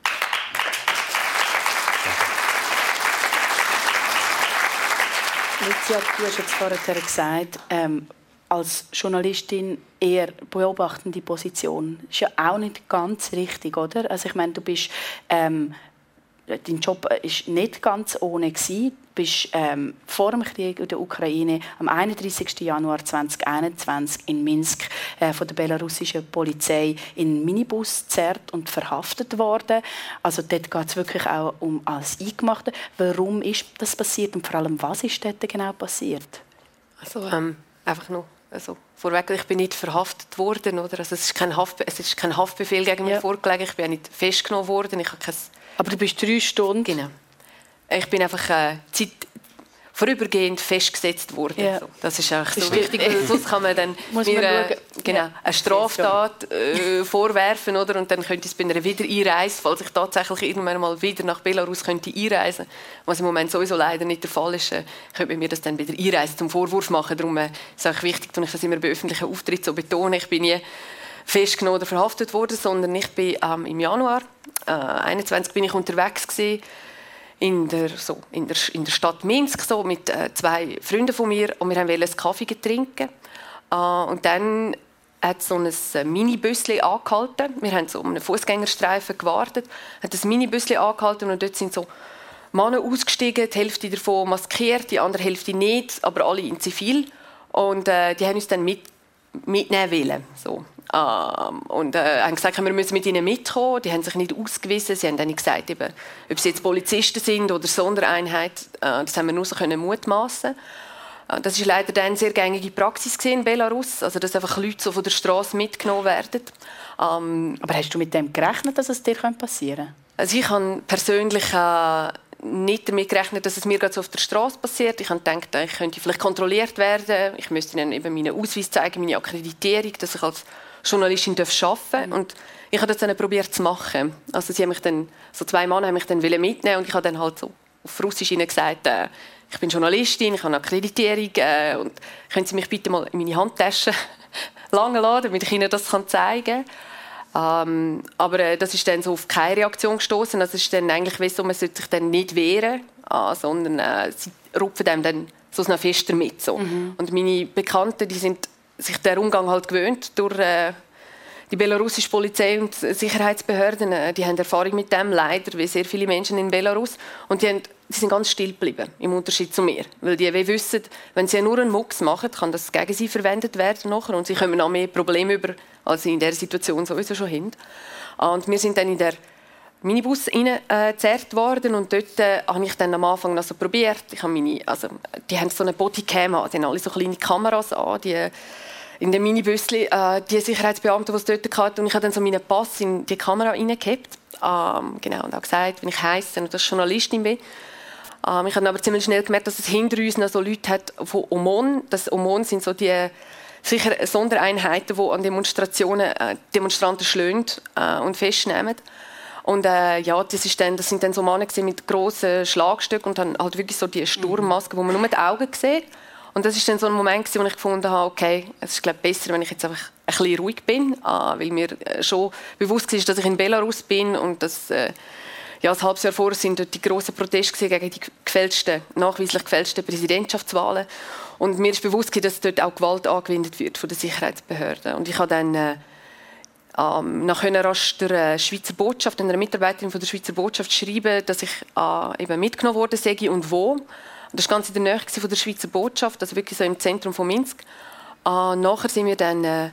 Lucia, du hast jetzt vorher gesagt, ähm, als Journalistin eher beobachtende Position. Ist ja auch nicht ganz richtig, oder? Also ich meine, du bist ähm, dein Job ist nicht ganz ohne gewesen. Du bist ähm, vor dem Krieg in der Ukraine am 31. Januar 2021 in Minsk äh, von der belarussischen Polizei in Minibus zerrt und verhaftet worden. Also dort geht es wirklich auch um alles Eingemachte. Warum ist das passiert und vor allem was ist dort genau passiert? Also ähm, einfach nur also vorweg, ich bin nicht verhaftet worden, oder? Also es, ist kein Haft, es ist kein Haftbefehl gegen mich ja. vorgelegen, ich bin nicht festgenommen worden. Ich habe kein Aber du bist drei Stunden? Genau. Ich bin einfach äh, Zeit, vorübergehend festgesetzt wurde. Ja. Das ist eigentlich so wichtig, weil sonst kann man dann mir äh, genau, ja. eine Straftat äh, vorwerfen oder? und dann könnte es bei einer Wiedereinreise, falls ich tatsächlich irgendwann mal wieder nach Belarus könnte einreisen, was im Moment sowieso leider nicht der Fall ist, äh, könnte man mir das dann wieder einreisen zum Vorwurf machen. Darum äh, ist es auch wichtig, dass ich das immer bei öffentlichen Auftritten so betone. Ich bin nie festgenommen oder verhaftet worden, sondern ich bin ähm, im Januar äh, 21 bin ich unterwegs gewesen, in der, so, in der, in der Stadt Minsk so, mit äh, zwei Freunden von mir und wir wollten einen Kaffee trinken. Äh, und dann hat so ein äh, Minibüsschen angehalten. Wir haben so um einen Fußgängerstreifen gewartet, hat das Minibüsschen angehalten und dort sind so Männer ausgestiegen, die Hälfte davon maskiert, die andere Hälfte nicht, aber alle in Zivil. Und äh, die haben uns dann mit, mitnehmen wollen. So. Ähm, und äh, haben gesagt, wir müssen mit ihnen mitkommen. Die haben sich nicht ausgewiesen. Sie haben dann gesagt, eben, ob sie jetzt Polizisten sind oder Sondereinheit, äh, das haben wir nur so können mutmaßen. Äh, das ist leider dann eine sehr gängige Praxis in Belarus, also dass einfach Leute so von der Straße mitgenommen werden. Ähm, Aber hast du mit dem gerechnet, dass es dir passieren könnte? Also ich habe persönlich äh, nicht damit gerechnet, dass es mir gerade so auf der Straße passiert. Ich habe gedacht, ich könnte vielleicht kontrolliert werden. Ich müsste ihnen eben meinen Ausweis zeigen, meine Akkreditierung, dass ich als Journalistin arbeiten. Mhm. Und ich habe das dann probiert zu machen. Also sie haben mich dann, so zwei Männer haben mich dann mitnehmen und ich habe dann halt so auf Russisch ihnen gesagt, äh, ich bin Journalistin, ich habe eine Akkreditierung äh, und können Sie mich bitte mal in meine Handtasche lange laden, damit ich Ihnen das zeigen kann. Ähm, aber äh, das ist dann so auf keine Reaktion gestoßen. Es ist dann eigentlich wie so, man sollte sich dann nicht wehren, äh, sondern sie rupfen einem dann so noch fester mit. So. Mhm. Und meine Bekannten, die sind sich der Umgang halt gewöhnt durch äh, die belarussische Polizei und Sicherheitsbehörden. Äh, die haben Erfahrung mit dem, leider, wie sehr viele Menschen in Belarus. Und die, haben, die sind ganz still geblieben, im Unterschied zu mir. Weil die wissen, wenn sie nur einen Mucks machen, kann das gegen sie verwendet werden nachher und sie kommen noch mehr Probleme über, als sie in der Situation sowieso schon haben. Und wir sind dann in der Minibus reingezerrt äh, worden und dort äh, habe ich dann am Anfang noch so probiert. Ich habe meine, also, die haben so eine Bodycam an, die haben alle so kleine Kameras an, die in dem Minibüsli, äh, die Sicherheitsbeamten, die es dort hatten. Und ich habe dann so meinen Pass in die Kamera reingehabt. Ähm, genau, und auch gesagt, wenn ich heiße und dass Journalistin bin. Ähm, ich habe aber ziemlich schnell gemerkt, dass es hinter uns noch so Leute hat von OMON. Das OMON sind so die sicher Sondereinheiten, die an Demonstrationen äh, Demonstranten schlönt äh, und festnehmen. Und äh, ja, das, ist dann, das sind dann so Männer mit grossen Schlagstücken und dann halt wirklich so die Sturmmaske, wo man nur die Augen sieht. Und das ist dann so ein Moment, wo ich gefunden habe, okay, es ist glaube besser, wenn ich jetzt einfach ein bisschen ruhig bin, äh, weil mir äh, schon bewusst war, dass ich in Belarus bin und dass äh, ja, ein halbes Jahr vorher sind dort die grossen Proteste gegen die gefälschten, nachweislich gefälschten Präsidentschaftswahlen. Und mir ist bewusst, dass dort auch Gewalt angewendet wird von den Sicherheitsbehörden. Und ich habe dann äh, ähm, nach rasch der Schweizer Botschaft, einer Mitarbeiterin von der Schweizer Botschaft schreiben, dass ich äh, eben mitgenommen wurde sei und wo. Und das war ganz in der Nähe von der Schweizer Botschaft, also wirklich so im Zentrum von Minsk. Äh, nachher sind wir dann äh,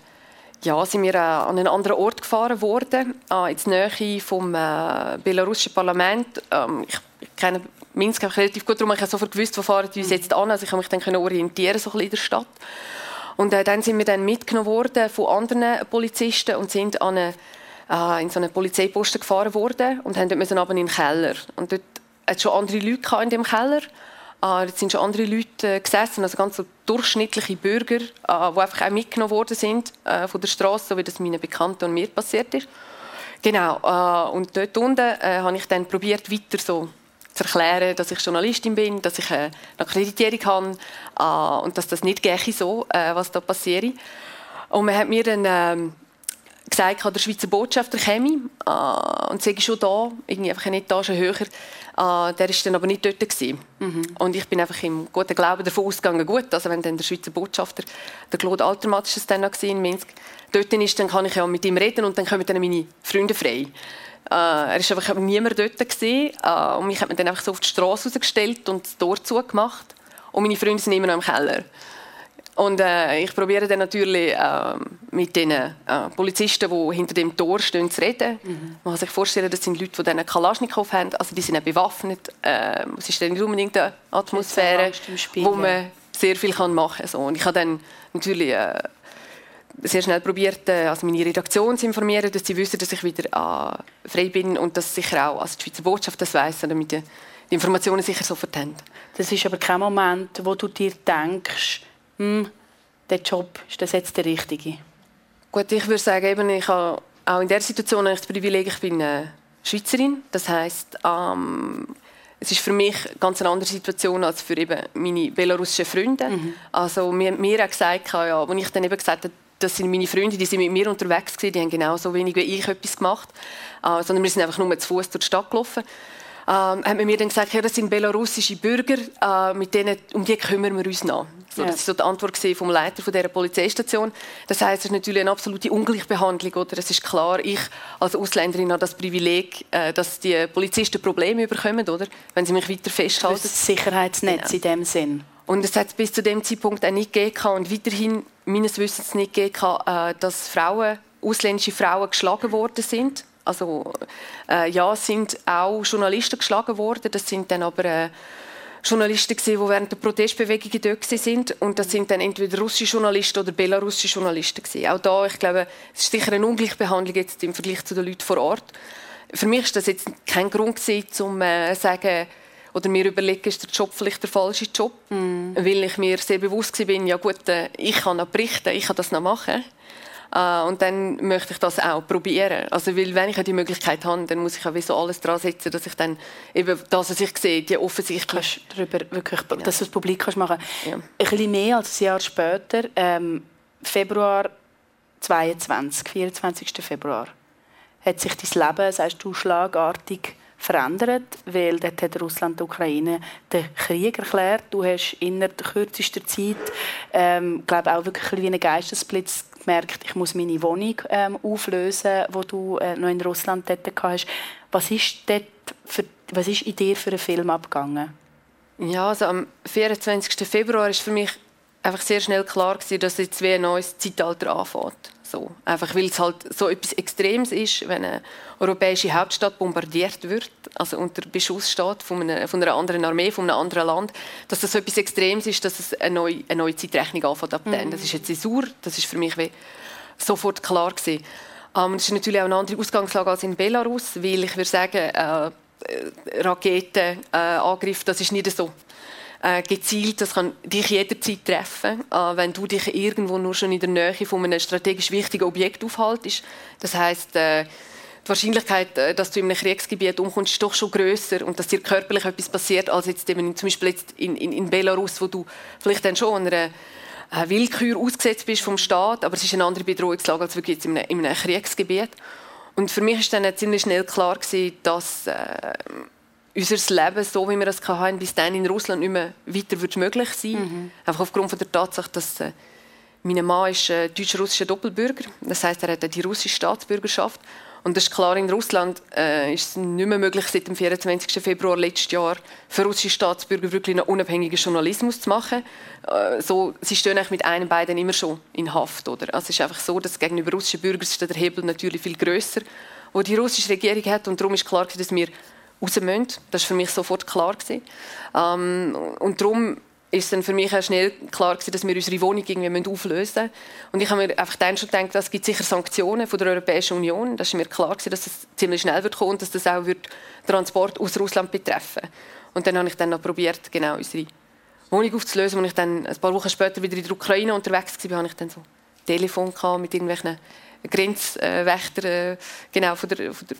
ja, sind wir äh, an einen anderen Ort gefahren worden, äh, in die Nähe vom äh, belarussischen Parlament. Ähm, ich, ich kenne Minsk relativ gut, darum habe ich sofort gewusst, wo fahren die uns jetzt an. Also ich habe mich dann orientieren so in der Stadt. Und äh, dann sind wir dann mitgenommen worden von anderen Polizisten und sind an eine, äh, in so eine Polizeiposten gefahren worden und haben dort müssen in den Keller. Und dort hat schon andere Leute in dem Keller. Äh, dort sind schon andere Leute äh, gesessen, also ganz so durchschnittliche Bürger, äh, die einfach auch mitgenommen worden sind äh, von der Straße, so wie das meinen Bekannten und mir passiert ist. Genau. Äh, und dort unten äh, habe ich dann probiert weiter so zu erklären, dass ich Journalistin bin, dass ich eine Akkreditierung habe und dass das nicht gehe so, was da passiert. Und man hat mir dann gesagt, der Schweizer Botschafter käme äh, und sage schon da, irgendwie einfach eine Etage höher. Äh, der ist dann aber nicht dort gewesen. Mhm. Und ich bin einfach im guten Glauben davon ausgegangen, gut, also wenn dann der Schweizer Botschafter, der Claude Altermatsch, ist dann noch in Minsk, dort ist, dann kann ich ja mit ihm reden und dann kommen dann meine Freunde frei. Äh, er war einfach niemand dort. Gewesen, äh, und mich hat man dann einfach so auf die Straße rausgestellt und das Tor zugemacht. Und meine Freunde sind immer noch im Keller. Und äh, ich probiere dann natürlich äh, mit den äh, Polizisten, die hinter dem Tor stehen, zu reden. Mhm. Man kann sich vorstellen, das sind Leute, die einen Kalaschnikow haben. Also die sind bewaffnet. Äh, es ist dann nicht unbedingt eine Atmosphäre, wo man sehr viel machen kann. So. Und ich habe dann natürlich äh, sehr schnell probiert, äh, also meine Redaktion zu informieren, dass sie wissen, dass ich wieder frei bin und dass sicher auch also die Schweizer Botschaft das weiß, damit die, die Informationen sicher sofort haben. Das ist aber kein Moment, wo du dir denkst, hm, der Job ist das jetzt der richtige. Gut, ich würde sagen, eben, ich habe auch in der Situation das Privileg, ich bin äh, Schweizerin, das heißt, ähm, es ist für mich eine ganz andere Situation als für eben meine belarussischen Freunde. Mhm. Also mir, mir hat gesagt, ja, als ich dann eben gesagt habe, das sind meine Freunde, die sind mit mir unterwegs gewesen, die haben genauso wenig wie ich etwas gemacht, äh, sondern wir sind einfach nur zu Fuß durch die Stadt gelaufen. Ähm, haben mir dann gesagt, ja, das sind belarussische Bürger, äh, mit denen, um die kümmern wir uns nach. So. Das war so die Antwort vom Leiter von dieser Polizeistation. Das heißt, es ist natürlich eine absolute Ungleichbehandlung. Oder? Es ist klar, ich als Ausländerin habe das Privileg, äh, dass die Polizisten Probleme bekommen, oder? wenn sie mich weiter festhalten. Das Sicherheitsnetz genau. in dem Sinn. Und es hat bis zu dem Zeitpunkt auch nicht gegeben und weiterhin meines Wissens nicht gegeben, äh, dass Frauen, ausländische Frauen geschlagen worden sind. Also äh, ja, es sind auch Journalisten geschlagen worden. Das sind dann aber äh, Journalisten die während der Protestbewegung dort sind und das sind dann entweder russische Journalisten oder belarussische Journalisten gewesen. Auch da, ich glaube, es ist sicher eine Ungleichbehandlung jetzt im Vergleich zu den Leuten vor Ort. Für mich ist das jetzt kein Grund gewesen, um äh, sagen oder mir überlegen, ist der Job vielleicht der falsche Job, mm. weil ich mir sehr bewusst bin, ja gut, äh, ich kann noch berichten, ich kann das noch machen. Uh, und dann möchte ich das auch probieren. Also, weil wenn ich die Möglichkeit habe, dann muss ich auch so alles dran setzen, dass ich dann eben das, was ich sehe, die offensichtlich darüber wirklich, ja. dass du es publik kannst machen. Ja. Ein bisschen mehr als ein Jahr später, ähm, Februar 22, 24. Februar, hat sich dein Leben, sagst du, schlagartig verändert, weil dort hat Russland der Ukraine den Krieg erklärt. Du hast innerhalb kürzester Zeit, ähm, glaube auch wirklich wie ein Geistesblitz gemerkt, ich muss meine Wohnung ähm, auflösen, wo du äh, noch in Russland dort hast. Was ist dort für, was ist in dir für einen Film abgegangen? Ja, also am 24. Februar ist für mich einfach sehr schnell klar gewesen, dass jetzt wie ein neues Zeitalter anfängt. So. Einfach weil es halt so etwas Extremes ist, wenn eine europäische Hauptstadt bombardiert wird, also unter Beschuss steht von einer, von einer anderen Armee, von einem anderen Land, dass das so etwas Extremes ist, dass es eine neue, eine neue Zeitrechnung anfängt ab mhm. Das ist eine Zäsur, das ist für mich sofort klar gewesen. Ähm, es ist natürlich auch eine andere Ausgangslage als in Belarus, weil ich würde sagen, äh, Raketenangriff, äh, das ist nicht so äh, gezielt. Das kann dich jederzeit treffen, äh, wenn du dich irgendwo nur schon in der Nähe von einem strategisch wichtigen Objekt aufhaltest. Das heißt, äh, die Wahrscheinlichkeit, äh, dass du in einem Kriegsgebiet umkommst, ist doch schon größer und dass dir körperlich etwas passiert, als jetzt eben zum Beispiel jetzt in, in, in Belarus, wo du vielleicht dann schon einer äh, Willkür ausgesetzt bist vom Staat, aber es ist eine andere Bedrohungslage als wirklich jetzt in einem, in einem Kriegsgebiet. Und für mich ist dann ziemlich schnell klar gewesen, dass äh, unser Leben, so wie wir es hatten, bis dann in Russland nicht mehr weiter wird möglich sein mhm. Einfach aufgrund von der Tatsache, dass äh, mein Mann ist äh, deutsch-russischer Doppelbürger. Das heißt, er hat die russische Staatsbürgerschaft. Und das ist klar, in Russland äh, ist es nicht mehr möglich, seit dem 24. Februar letztes Jahr für russische Staatsbürger wirklich einen unabhängigen Journalismus zu machen. Äh, so, sie stehen eigentlich mit einem beiden immer schon in Haft. Oder? Also es ist einfach so, dass gegenüber russischen Bürgern ist der Hebel natürlich viel größer, wo die russische Regierung hat. Und darum ist klar, dass wir raus müssen. Das war für mich sofort klar. Ähm, und darum ist dann für mich auch schnell klar gewesen, dass wir unsere Wohnung irgendwie auflösen müssen. Und ich habe mir einfach dann schon gedacht, es gibt sicher Sanktionen von der Europäischen Union. Das ist mir klar gewesen, dass es ziemlich schnell wird kommen und dass das auch Transport aus Russland betreffen. Und dann habe ich dann noch probiert, genau unsere Wohnung aufzulösen. Und ich dann ein paar Wochen später wieder in der Ukraine unterwegs war, habe ich dann so ein Telefon mit irgendwelchen Grenzwächtern äh, genau von der, von der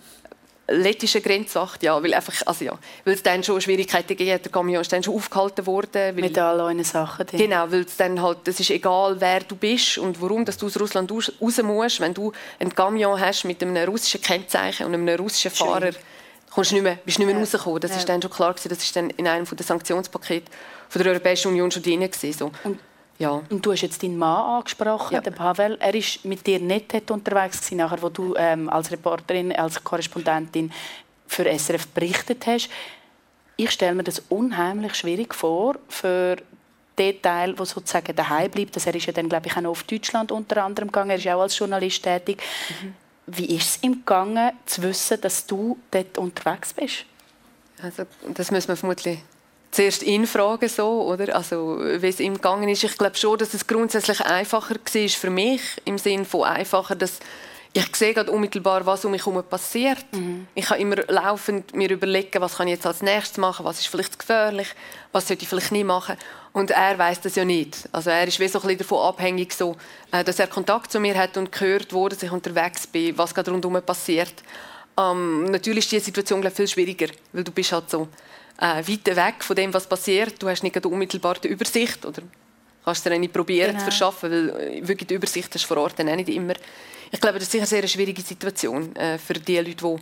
lettische Grenzwacht, ja, weil einfach, also ja, weil es dann schon Schwierigkeiten gegeben hat, der Camion ist dann schon aufgehalten worden. Mit all euren Sachen. Drin. Genau, weil es dann halt, es ist egal, wer du bist und warum, dass du aus Russland raus musst, wenn du einen Camion hast mit einem russischen Kennzeichen und einem russischen Fahrer, kommst du nicht mehr, bist nicht mehr ja. rausgekommen. Das ja. ist dann schon klar gewesen, das ist dann in einem der Sanktionspakete von der Europäischen Union schon drin gewesen, so. Ja. Und du hast jetzt deinen Mann angesprochen, ja. den Pavel. Er ist mit dir nicht unterwegs gewesen, nachher, wo du ähm, als Reporterin, als Korrespondentin für SRF berichtet hast. Ich stelle mir das unheimlich schwierig vor für den Teil, der sozusagen daheim bleibt. Das er ist ja dann, glaube ich, auch noch auf Deutschland unter anderem gegangen. Er ist auch als Journalist tätig. Mhm. Wie ist es ihm gegangen, zu wissen, dass du dort unterwegs bist? Also, das müssen wir vermutlich zuerst ihn fragen, so, oder? Also, wie es ihm gegangen ist. Ich glaube schon, dass es grundsätzlich einfacher war für mich, im Sinne von einfacher, dass ich sehe gerade unmittelbar, was um mich herum passiert. Mhm. Ich kann immer laufend mir überlegen, was kann ich jetzt als nächstes machen, was ist vielleicht gefährlich, was sollte ich vielleicht nicht machen. Und er weiß das ja nicht. Also er ist wie so ein bisschen davon abhängig, so, äh, dass er Kontakt zu mir hat und gehört, wo ich unterwegs bin, was gerade rundherum passiert. Ähm, natürlich ist die Situation glaube ich, viel schwieriger, weil du bist halt so äh, weit weg von dem, was passiert. Du hast nicht unmittelbar die Übersicht oder kannst dir nicht probieren genau. zu verschaffen, weil äh, wirklich die Übersicht hast vor Ort dann auch nicht immer. Ich glaube, das ist sicher eine sehr schwierige Situation äh, für die Leute, die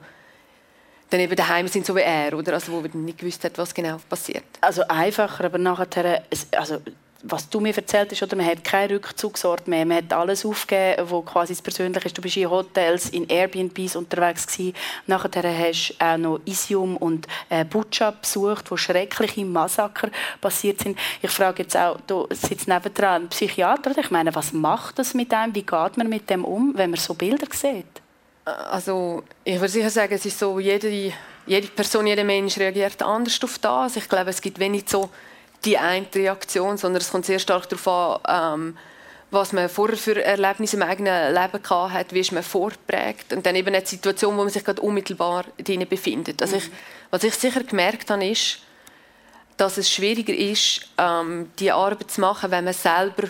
dann eben daheim sind, so wie er, oder? Also, wo nicht gewusst hat, was genau passiert. Also einfacher, aber nachher, also was du mir erzählt hast, oder man hat keinen Rückzugsort mehr, man hat alles aufgegeben, was quasi das Persönliche ist. Du bist in Hotels, in Airbnbs unterwegs gewesen. Nachher hast du auch noch Isium und äh, Butscha besucht, wo schreckliche Massaker passiert sind. Ich frage jetzt auch, du sitzt nebendran ein Psychiater, ich meine, was macht das mit einem? Wie geht man mit dem um, wenn man so Bilder sieht? Also, ich würde sicher sagen, es ist so, jede, jede Person, jeder Mensch reagiert anders auf das. Ich glaube, es gibt wenig so die eine Reaktion, sondern es kommt sehr stark darauf an, ähm, was man vorher für Erlebnisse im eigenen Leben hat, wie ist man vorprägt und dann eben eine Situation, wo man sich gerade unmittelbar drin befindet. Also ich, was ich sicher gemerkt habe, ist, dass es schwieriger ist, ähm, die Arbeit zu machen, wenn man selber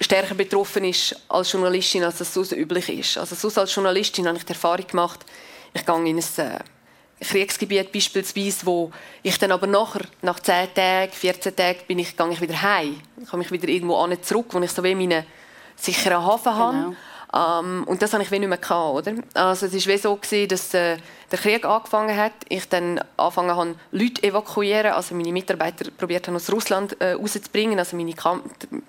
stärker betroffen ist als Journalistin, als das sonst üblich ist. Also sonst als Journalistin habe ich die Erfahrung gemacht, ich gehe in ein äh, Kriegsgebiet beispielsweise, wo ich dann aber nachher, nach 10 Tagen, 14 Tagen, bin ich, gehe ich wieder heim. Ich komme mich wieder irgendwo an zurück, wo ich so wie meinen sicheren Hafen habe. Genau. Um, und das habe ich wie nicht mehr gehabt, oder? Also es war so gewesen, dass äh, der Krieg angefangen hat, ich dann angefangen habe, Leute evakuieren, also meine Mitarbeiter probiert haben aus Russland äh, rauszubringen, also meine Kam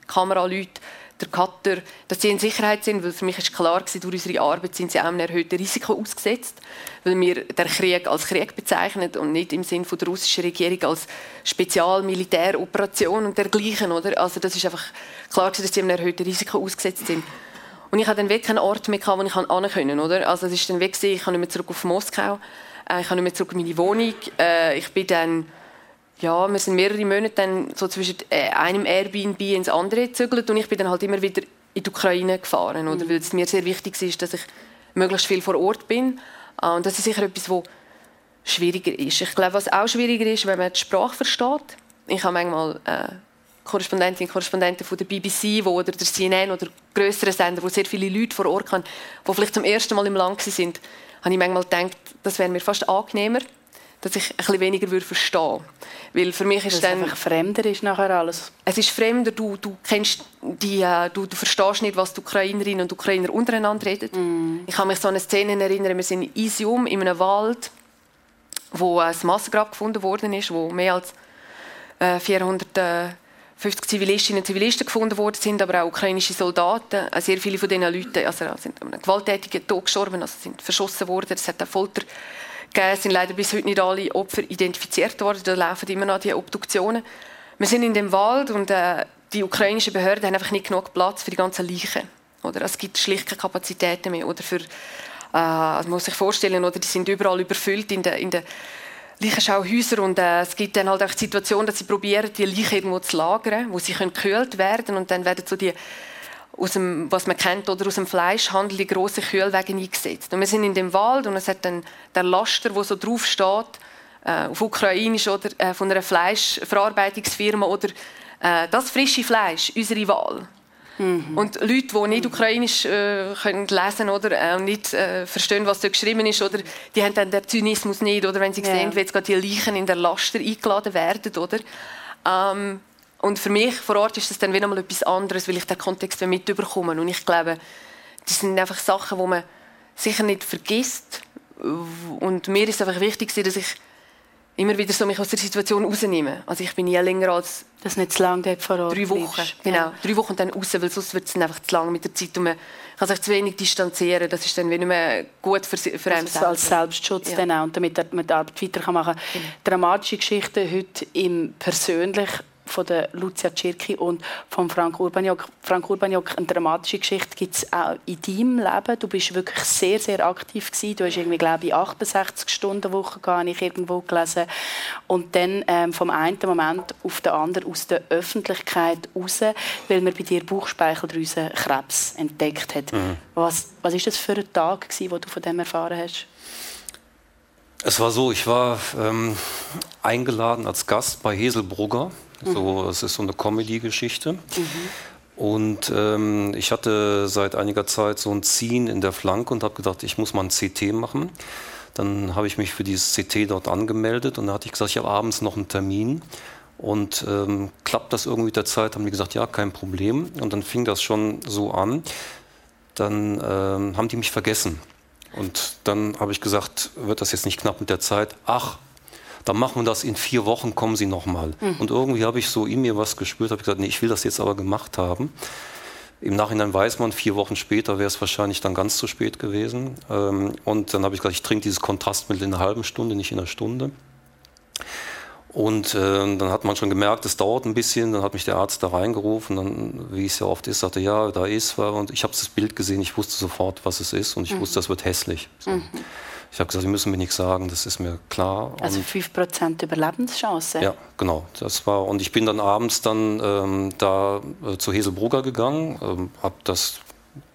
Kameraleute, der Cutter, dass sie in Sicherheit sind, weil für mich ist klar gewesen, durch unsere Arbeit sind sie auch einem erhöhten Risiko ausgesetzt, weil wir den Krieg als Krieg bezeichnen und nicht im Sinne der russischen Regierung als Spezialmilitäroperation und dergleichen, oder? Also das ist einfach klar gewesen, dass sie einem erhöhten Risiko ausgesetzt sind. Und ich hatte dann wirklich keinen Ort mehr, wo ich hin konnte, oder? Also es ist dann weg, ich kann nicht mehr zurück auf Moskau, äh, ich kann nicht mehr zurück in meine Wohnung, äh, ich bin dann ja, wir sind mehrere Monate dann so zwischen äh, einem Airbnb ins andere gezügelt und ich bin dann halt immer wieder in die Ukraine gefahren, oder? Mhm. weil es mir sehr wichtig ist, dass ich möglichst viel vor Ort bin. Ah, und das ist sicher etwas, was schwieriger ist. Ich glaube, was auch schwieriger ist, wenn man die Sprache versteht. Ich habe manchmal äh, Korrespondentinnen und Korrespondenten von der BBC wo, oder der CNN oder größeren Sender, wo sehr viele Leute vor Ort haben, die vielleicht zum ersten Mal im Land sind, habe ich manchmal gedacht, das wäre mir fast angenehmer, dass ich ein bisschen weniger würde verstehen Weil für mich ist dann... einfach fremder ist nachher alles. Es ist fremder, du, du kennst die, äh, du, du verstehst nicht, was die Ukrainerinnen und Ukrainer untereinander reden. Mm. Ich kann mich so an eine Szene erinnern, wir sind in Isium, in einem Wald, wo ein Massengrab gefunden worden ist, wo mehr als äh, 450 Zivilistinnen und Zivilisten gefunden worden sind, aber auch ukrainische Soldaten. Äh, sehr viele von diesen Leuten also, sind an einem gewalttätigen Tod gestorben, also sind verschossen worden. Es hat auch Folter gegeben. Es sind leider bis heute nicht alle Opfer identifiziert worden. Da laufen immer noch die Obduktionen. Wir sind in dem Wald und äh, die ukrainischen Behörden haben einfach nicht genug Platz für die ganzen Leichen. Oder es gibt schlicht keine Kapazitäten mehr. Oder für, äh, man muss sich vorstellen, oder die sind überall überfüllt in den, in den Leichenschauhäusern und äh, es gibt dann halt auch die Situation, dass sie probieren, die Leichen irgendwo zu lagern, wo sie gekühlt werden können und dann werden so die aus dem, was man kennt, oder aus dem Fleischhandel die grossen Kühlwege eingesetzt. Und wir sind in dem Wald und es hat dann der Laster, wo so drauf steht, äh, auf Ukrainisch oder äh, von einer Fleischverarbeitungsfirma oder äh, das frische Fleisch, unsere Wahl. Mhm. Und Leute, die nicht Ukrainisch äh, können lesen oder äh, nicht äh, verstehen, was da geschrieben ist, oder die haben dann den Zynismus nicht, oder wenn sie sehen, ja. wie jetzt gerade die Leichen in der Laster eingeladen werden, oder? Ähm, und für mich vor Ort ist das dann wieder mal etwas anderes, weil ich den Kontext mitbekomme. Und ich glaube, das sind einfach Sachen, die man sicher nicht vergisst. Und mir ist einfach wichtig, dass ich immer wieder so mich aus der Situation rausnehme. Also ich bin nie länger als das nicht zu lange vor Ort drei Wochen. Genau, ja. drei Wochen und dann raus, weil sonst wird es einfach zu lang mit der Zeit und man kann sich zu wenig distanzieren. Das ist dann nicht mehr gut für, für einen also als Selbstschutz ja. dann auch und damit man die Arbeit weitermachen kann. Genau. Dramatische Geschichten heute im persönlich von der Lucia Cirki und von Frank Urbaniok. Frank Urbaniok, eine dramatische Geschichte gibt es auch in deinem Leben. Du bist wirklich sehr, sehr aktiv gewesen. Du hast irgendwie, glaube ich, 68 Stunden Woche gehabt, ich irgendwo gelesen. Und dann ähm, vom einen Moment auf den anderen aus der Öffentlichkeit raus, weil man bei dir Bauchspeicheldrüsenkrebs entdeckt hat. Mhm. Was, was ist das für ein Tag gewesen, wo du von dem erfahren hast? Es war so, ich war ähm, eingeladen als Gast bei Heselbrugger so, es ist so eine Comedy-Geschichte. Mhm. Und ähm, ich hatte seit einiger Zeit so ein Ziehen in der Flanke und habe gedacht, ich muss mal ein CT machen. Dann habe ich mich für dieses CT dort angemeldet und da hatte ich gesagt, ich habe abends noch einen Termin. Und ähm, klappt das irgendwie mit der Zeit? Haben die gesagt, ja, kein Problem. Und dann fing das schon so an. Dann ähm, haben die mich vergessen. Und dann habe ich gesagt, wird das jetzt nicht knapp mit der Zeit? Ach, dann machen wir das in vier Wochen, kommen Sie nochmal. Mhm. Und irgendwie habe ich so in mir was gespürt, habe gesagt, nee, ich will das jetzt aber gemacht haben. Im Nachhinein weiß man, vier Wochen später wäre es wahrscheinlich dann ganz zu spät gewesen. Ähm, und dann habe ich gesagt, ich trinke dieses Kontrastmittel in einer halben Stunde, nicht in einer Stunde. Und äh, dann hat man schon gemerkt, es dauert ein bisschen. Dann hat mich der Arzt da reingerufen. Dann, wie es ja oft ist, sagte ja, da ist was. Und ich habe das Bild gesehen. Ich wusste sofort, was es ist. Und ich mhm. wusste, das wird hässlich. So. Mhm. Ich habe gesagt, Sie müssen mir nichts sagen, das ist mir klar. Also 5% Überlebenschance? Ja, genau. Das war, und ich bin dann abends dann ähm, da äh, zu Heselbrugger gegangen, ähm, habe das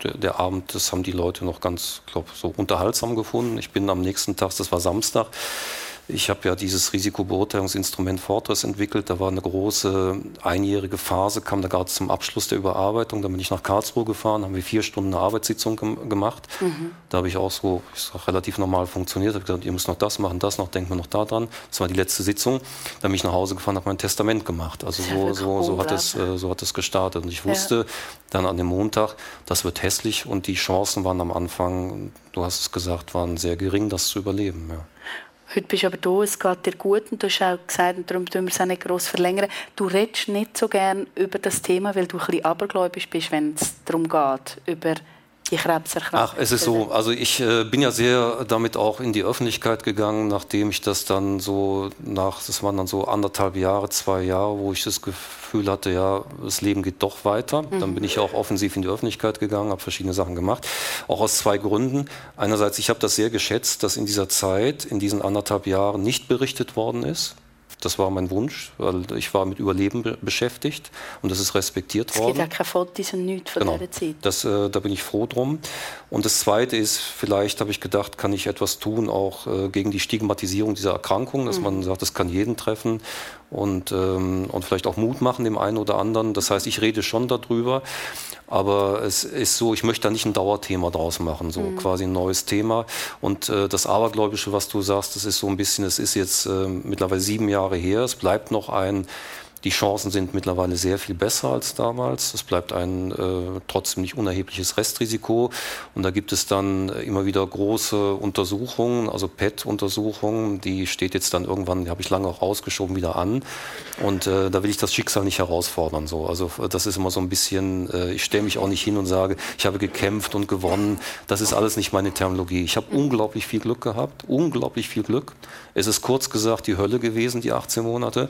der, der, Abend, das haben die Leute noch ganz, glaube so unterhaltsam gefunden. Ich bin am nächsten Tag, das war Samstag, ich habe ja dieses Risikobeurteilungsinstrument Fortress entwickelt. Da war eine große einjährige Phase, kam da gerade zum Abschluss der Überarbeitung. Da bin ich nach Karlsruhe gefahren, haben wir vier Stunden eine Arbeitssitzung gemacht. Mhm. Da habe ich auch so ich sag, relativ normal funktioniert. habe gesagt, ihr müsst noch das machen, das noch, denkt man noch da dran. Das war die letzte Sitzung. Dann bin ich nach Hause gefahren, habe mein Testament gemacht. Also so, so, so, hat es, äh, so hat es gestartet. Und ich wusste ja. dann an dem Montag, das wird hässlich und die Chancen waren am Anfang, du hast es gesagt, waren sehr gering, das zu überleben. Ja. Heute bist du aber da, es geht dir gut und du hast auch gesagt, und darum tun wir es auch nicht gross verlängern, du redest nicht so gerne über das Thema, weil du ein bisschen abergläubisch bist, wenn es darum geht, über die Krebserkrankung. Ach, es ist so, also ich äh, bin ja sehr damit auch in die Öffentlichkeit gegangen, nachdem ich das dann so nach, das waren dann so anderthalb Jahre, zwei Jahre, wo ich das Gefühl hatte, ja, das Leben geht doch weiter. Mhm. Dann bin ich auch offensiv in die Öffentlichkeit gegangen, habe verschiedene Sachen gemacht, auch aus zwei Gründen. Einerseits, ich habe das sehr geschätzt, dass in dieser Zeit, in diesen anderthalb Jahren nicht berichtet worden ist. Das war mein Wunsch, weil ich war mit Überleben be beschäftigt und das ist respektiert worden. Es gibt ja keine Fotos und nichts von genau. dieser Zeit. Das, äh, da bin ich froh drum. Und das Zweite ist, vielleicht habe ich gedacht, kann ich etwas tun, auch äh, gegen die Stigmatisierung dieser Erkrankung, dass mhm. man sagt, das kann jeden treffen. Und, ähm, und vielleicht auch Mut machen dem einen oder anderen. Das heißt, ich rede schon darüber, aber es ist so, ich möchte da nicht ein Dauerthema draus machen, so mhm. quasi ein neues Thema. Und äh, das Abergläubische, was du sagst, das ist so ein bisschen, es ist jetzt äh, mittlerweile sieben Jahre her, es bleibt noch ein die Chancen sind mittlerweile sehr viel besser als damals. Es bleibt ein äh, trotzdem nicht unerhebliches Restrisiko. Und da gibt es dann immer wieder große Untersuchungen, also PET-Untersuchungen. Die steht jetzt dann irgendwann, die habe ich lange auch rausgeschoben, wieder an. Und äh, da will ich das Schicksal nicht herausfordern. So. Also das ist immer so ein bisschen, äh, ich stelle mich auch nicht hin und sage, ich habe gekämpft und gewonnen. Das ist alles nicht meine Terminologie. Ich habe unglaublich viel Glück gehabt, unglaublich viel Glück. Es ist kurz gesagt die Hölle gewesen, die 18 Monate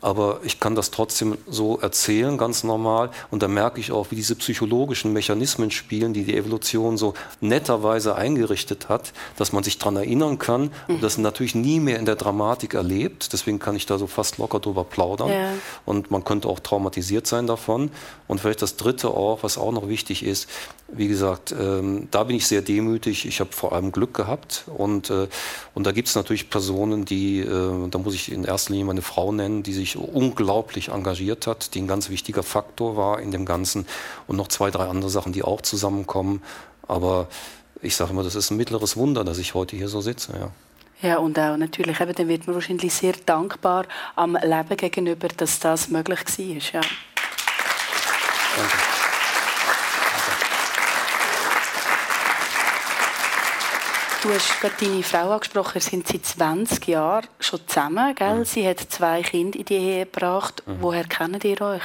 aber ich kann das trotzdem so erzählen, ganz normal. Und da merke ich auch, wie diese psychologischen Mechanismen spielen, die die Evolution so netterweise eingerichtet hat, dass man sich daran erinnern kann und das natürlich nie mehr in der Dramatik erlebt. Deswegen kann ich da so fast locker drüber plaudern. Ja. Und man könnte auch traumatisiert sein davon. Und vielleicht das Dritte auch, was auch noch wichtig ist, wie gesagt, ähm, da bin ich sehr demütig. Ich habe vor allem Glück gehabt. Und, äh, und da gibt es natürlich Personen, die, äh, da muss ich in erster Linie meine Frau nennen, die sich sich unglaublich engagiert hat, die ein ganz wichtiger Faktor war in dem Ganzen und noch zwei, drei andere Sachen, die auch zusammenkommen. Aber ich sage immer, das ist ein mittleres Wunder, dass ich heute hier so sitze. Ja. Ja, und auch natürlich, eben, dann wird man wahrscheinlich sehr dankbar am Leben gegenüber, dass das möglich war. Ja. Danke. Du hast gerade deine Frau angesprochen, sind sie 20 Jahre schon zusammen. Gell? Mhm. Sie hat zwei Kinder in die Ehe gebracht. Mhm. Woher kennt ihr euch?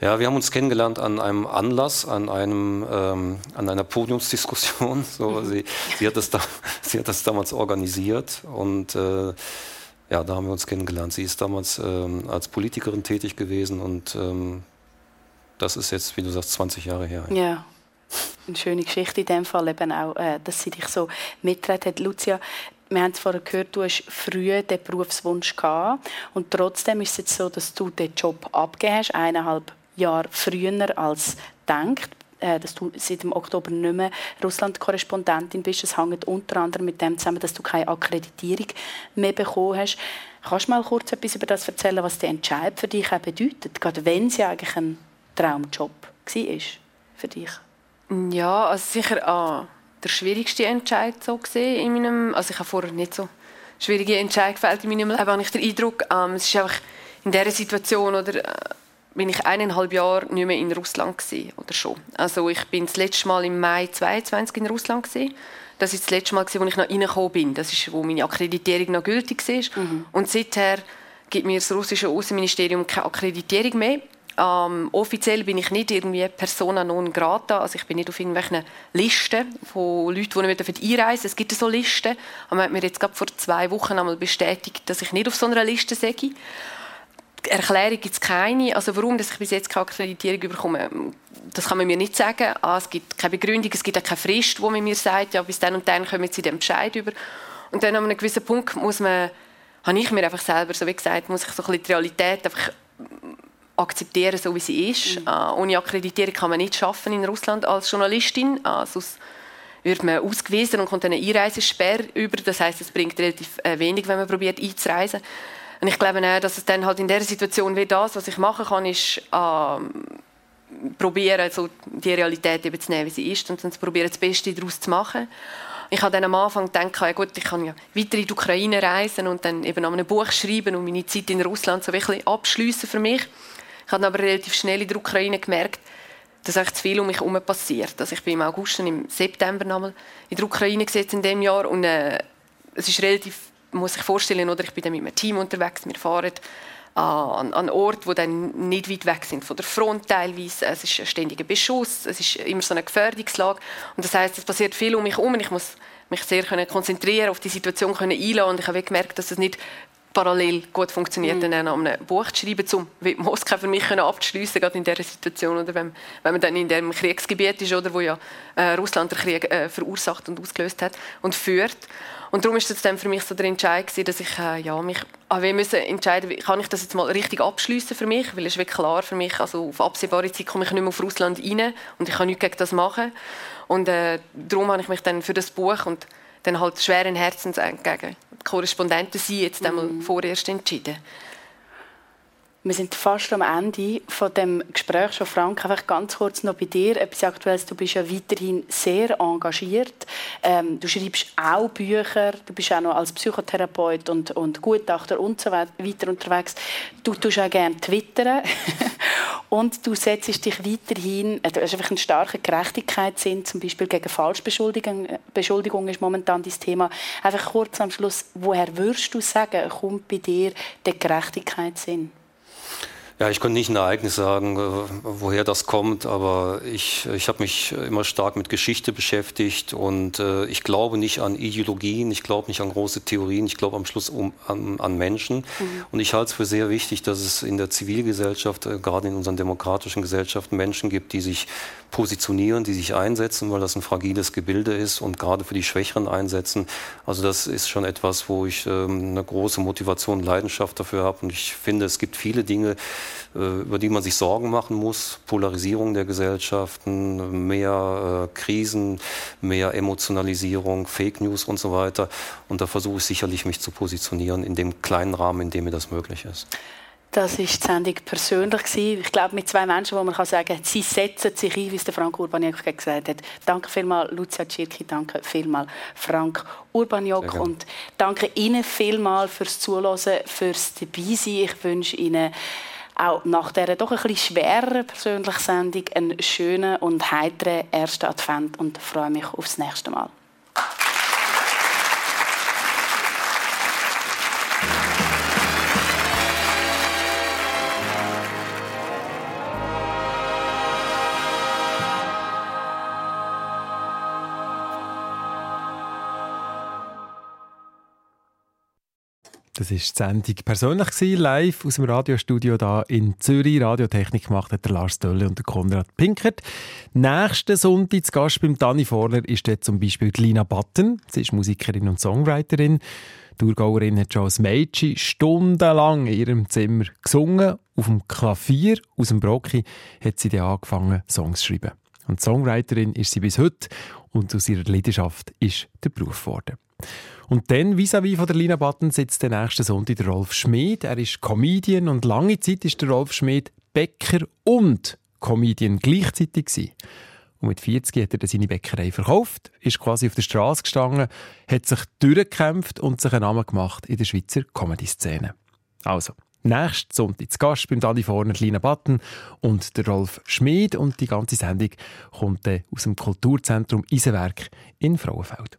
Ja, wir haben uns kennengelernt an einem Anlass, an, einem, ähm, an einer Podiumsdiskussion. So, mhm. sie, sie, hat das da, sie hat das damals organisiert und äh, ja, da haben wir uns kennengelernt. Sie ist damals ähm, als Politikerin tätig gewesen und ähm, das ist jetzt, wie du sagst, 20 Jahre her. Ja eine schöne Geschichte in dem Fall eben auch, äh, dass sie dich so mitgetragen hat. Lucia, wir haben es vorher gehört, du hast früh den Berufswunsch gehabt und trotzdem ist es jetzt so, dass du den Job abgegeben hast, eineinhalb Jahre früher als gedacht äh, dass du seit dem Oktober nicht mehr Russland-Korrespondentin bist. Das hängt unter anderem mit dem zusammen, dass du keine Akkreditierung mehr bekommen hast. Kannst du mal kurz etwas über das erzählen, was der Entscheid für dich auch bedeutet, gerade wenn es ja eigentlich ein Traumjob war für dich? Ja, also sicher ah, der schwierigste Entscheid so gesehen in meinem, also ich habe vorher nicht so schwierige Entscheidungen gefällt in meinem Leben, habe ich den Eindruck, ähm, es ist einfach in dieser Situation oder äh, bin ich eineinhalb Jahre nicht mehr in Russland gewesen, oder schon. Also ich bin das letzte Mal im Mai 22 in Russland gewesen. Das ist das letzte Mal, als ich noch reingekommen bin. Das ist, wo meine Akkreditierung noch gültig war. Mhm. Und seither gibt mir das russische Außenministerium keine Akkreditierung mehr. Ähm, offiziell bin ich nicht irgendwie Persona non grata, also ich bin nicht auf irgendwelchen Listen von Leuten, die nicht einreisen. Es gibt so Listen, aber man hat mir jetzt gerade vor zwei Wochen einmal bestätigt, dass ich nicht auf so einer Liste sei. Erklärung gibt es keine. Also warum dass ich bis jetzt keine Akkreditierung bekomme, das kann man mir nicht sagen. Ah, es gibt keine Begründung, es gibt auch keine Frist, wo man mir sagt, ja, bis dann und dann kommen Sie den Bescheid über. Und dann an einem gewissen Punkt muss man, habe ich mir einfach selber so wie gesagt, muss ich so ein bisschen die Realität einfach akzeptieren, so wie sie ist. Mhm. Uh, ohne Akkreditierung kann man nicht schaffen in Russland als Journalistin. Uh, sonst wird man ausgewiesen und kommt eine Einreisesperre über. Das heißt, es bringt relativ äh, wenig, wenn man probiert einzureisen. Und ich glaube auch, dass es dann halt in der Situation wie das, was ich machen kann, ist äh, probieren, so die Realität eben zu nehmen, wie sie ist, und dann zu probieren, das Beste daraus zu machen. Ich habe dann am Anfang gedacht, ja gut, ich kann ja weiter in die Ukraine reisen und dann eben an einem Buch schreiben und meine Zeit in Russland so wirklich abschließen für mich. Ich habe aber relativ schnell in der Ukraine gemerkt, dass echt zu viel um mich herum passiert. Also ich bin im August und im September nochmal in der Ukraine gesetzt in dem Jahr und äh, es ist relativ, muss ich vorstellen, oder ich bin dann mit einem Team unterwegs, wir fahren an, an Orte, die dann nicht weit weg sind von der Front teilweise. Es ist ein ständiger Beschuss, es ist immer so eine Gefährdungslage und das heißt, es passiert viel um mich herum und ich muss mich sehr konzentrieren, auf die Situation einladen und ich habe gemerkt, dass es nicht parallel gut funktioniert, mhm. dann an einem Buch zu schreiben, um Moskau für mich abzuschließen, gerade in dieser Situation, oder wenn, wenn man dann in dem Kriegsgebiet ist, oder wo ja äh, Russland den Krieg äh, verursacht und ausgelöst hat und führt. Und darum ist es dann für mich so der Entscheid gewesen, dass ich äh, ja, mich ah, wir müssen entscheiden, kann ich das jetzt mal richtig abschließen für mich, weil es ist klar für mich, also auf absehbare Zeit komme ich nicht mehr auf Russland rein und ich kann nichts gegen das machen. Und äh, darum habe ich mich dann für das Buch und dann halt schweren Herzens gegen Korrespondenten sein jetzt einmal mhm. vorerst entschieden. Wir sind fast am Ende von dem Gespräch schon. Frank, einfach ganz kurz noch bei dir. Etwas Aktuelles. Du bist ja weiterhin sehr engagiert. Ähm, du schreibst auch Bücher. Du bist auch noch als Psychotherapeut und, und Gutachter und so weiter unterwegs. Du tust auch gerne twittern. und du setzt dich weiterhin, äh, du hast einfach einen starken Gerechtigkeitssinn, zum Beispiel gegen Falschbeschuldigung Beschuldigung ist momentan das Thema. Einfach kurz am Schluss, woher würdest du sagen, kommt bei dir der Gerechtigkeitssinn? Ja, ich konnte nicht ein Ereignis sagen, äh, woher das kommt, aber ich, ich habe mich immer stark mit Geschichte beschäftigt und äh, ich glaube nicht an Ideologien, ich glaube nicht an große Theorien, ich glaube am Schluss um, an, an Menschen. Mhm. Und ich halte es für sehr wichtig, dass es in der Zivilgesellschaft, äh, gerade in unseren demokratischen Gesellschaften, Menschen gibt, die sich positionieren, die sich einsetzen, weil das ein fragiles Gebilde ist und gerade für die Schwächeren einsetzen. Also das ist schon etwas, wo ich ähm, eine große Motivation, Leidenschaft dafür habe und ich finde, es gibt viele Dinge, über die man sich Sorgen machen muss. Polarisierung der Gesellschaften, mehr äh, Krisen, mehr Emotionalisierung, Fake News und so weiter. Und da versuche ich sicherlich, mich zu positionieren in dem kleinen Rahmen, in dem mir das möglich ist. Das war die Sendung persönlich. Ich glaube, mit zwei Menschen, wo man kann sagen kann, sie setzen sich ein, wie es der Frank Urbaniak gesagt hat. Danke vielmals, Lucia Tschirki, danke vielmals, Frank Urbaniak. Und danke Ihnen vielmals fürs Zuhören, fürs Dabeisein. Ich wünsche Ihnen auch nach dieser doch ein bisschen schwereren persönlichen Sendung einen schönen und heiteren ersten Advent und freue mich aufs nächste Mal. Das war die Sendung persönlich, gewesen, live aus dem Radiostudio da in Zürich. Radiotechnik gemacht hat der Lars Dölle und der Konrad Pinkert. Nächsten Sonntag zu Gast beim Dani Vorler ist dort zum Beispiel Lina Button. Sie ist Musikerin und Songwriterin. Die Thurgauerin hat schon als Mädchen stundenlang in ihrem Zimmer gesungen. Auf dem Klavier aus dem Brocki hat sie dann angefangen, Songs zu schreiben. Und Songwriterin ist sie bis heute und aus ihrer Leidenschaft ist der Beruf geworden. Und dann, vis-à-vis -vis von der Lina Button, sitzt der nächste Sonntag der Rolf Schmid. Er ist Comedian und lange Zeit ist der Rolf Schmid Bäcker und Comedian gleichzeitig gewesen. Und mit 40 hat er seine Bäckerei verkauft, ist quasi auf der Straße gestanden, hat sich durchgekämpft und sich einen Namen gemacht in der Schweizer Comedy-Szene. Also, nächsten Sonntag zu Gast beim Dani Vorner, Lina Button und der Rolf Schmid und die ganze Sendung kommt aus dem Kulturzentrum Isenwerk in Frauenfeld.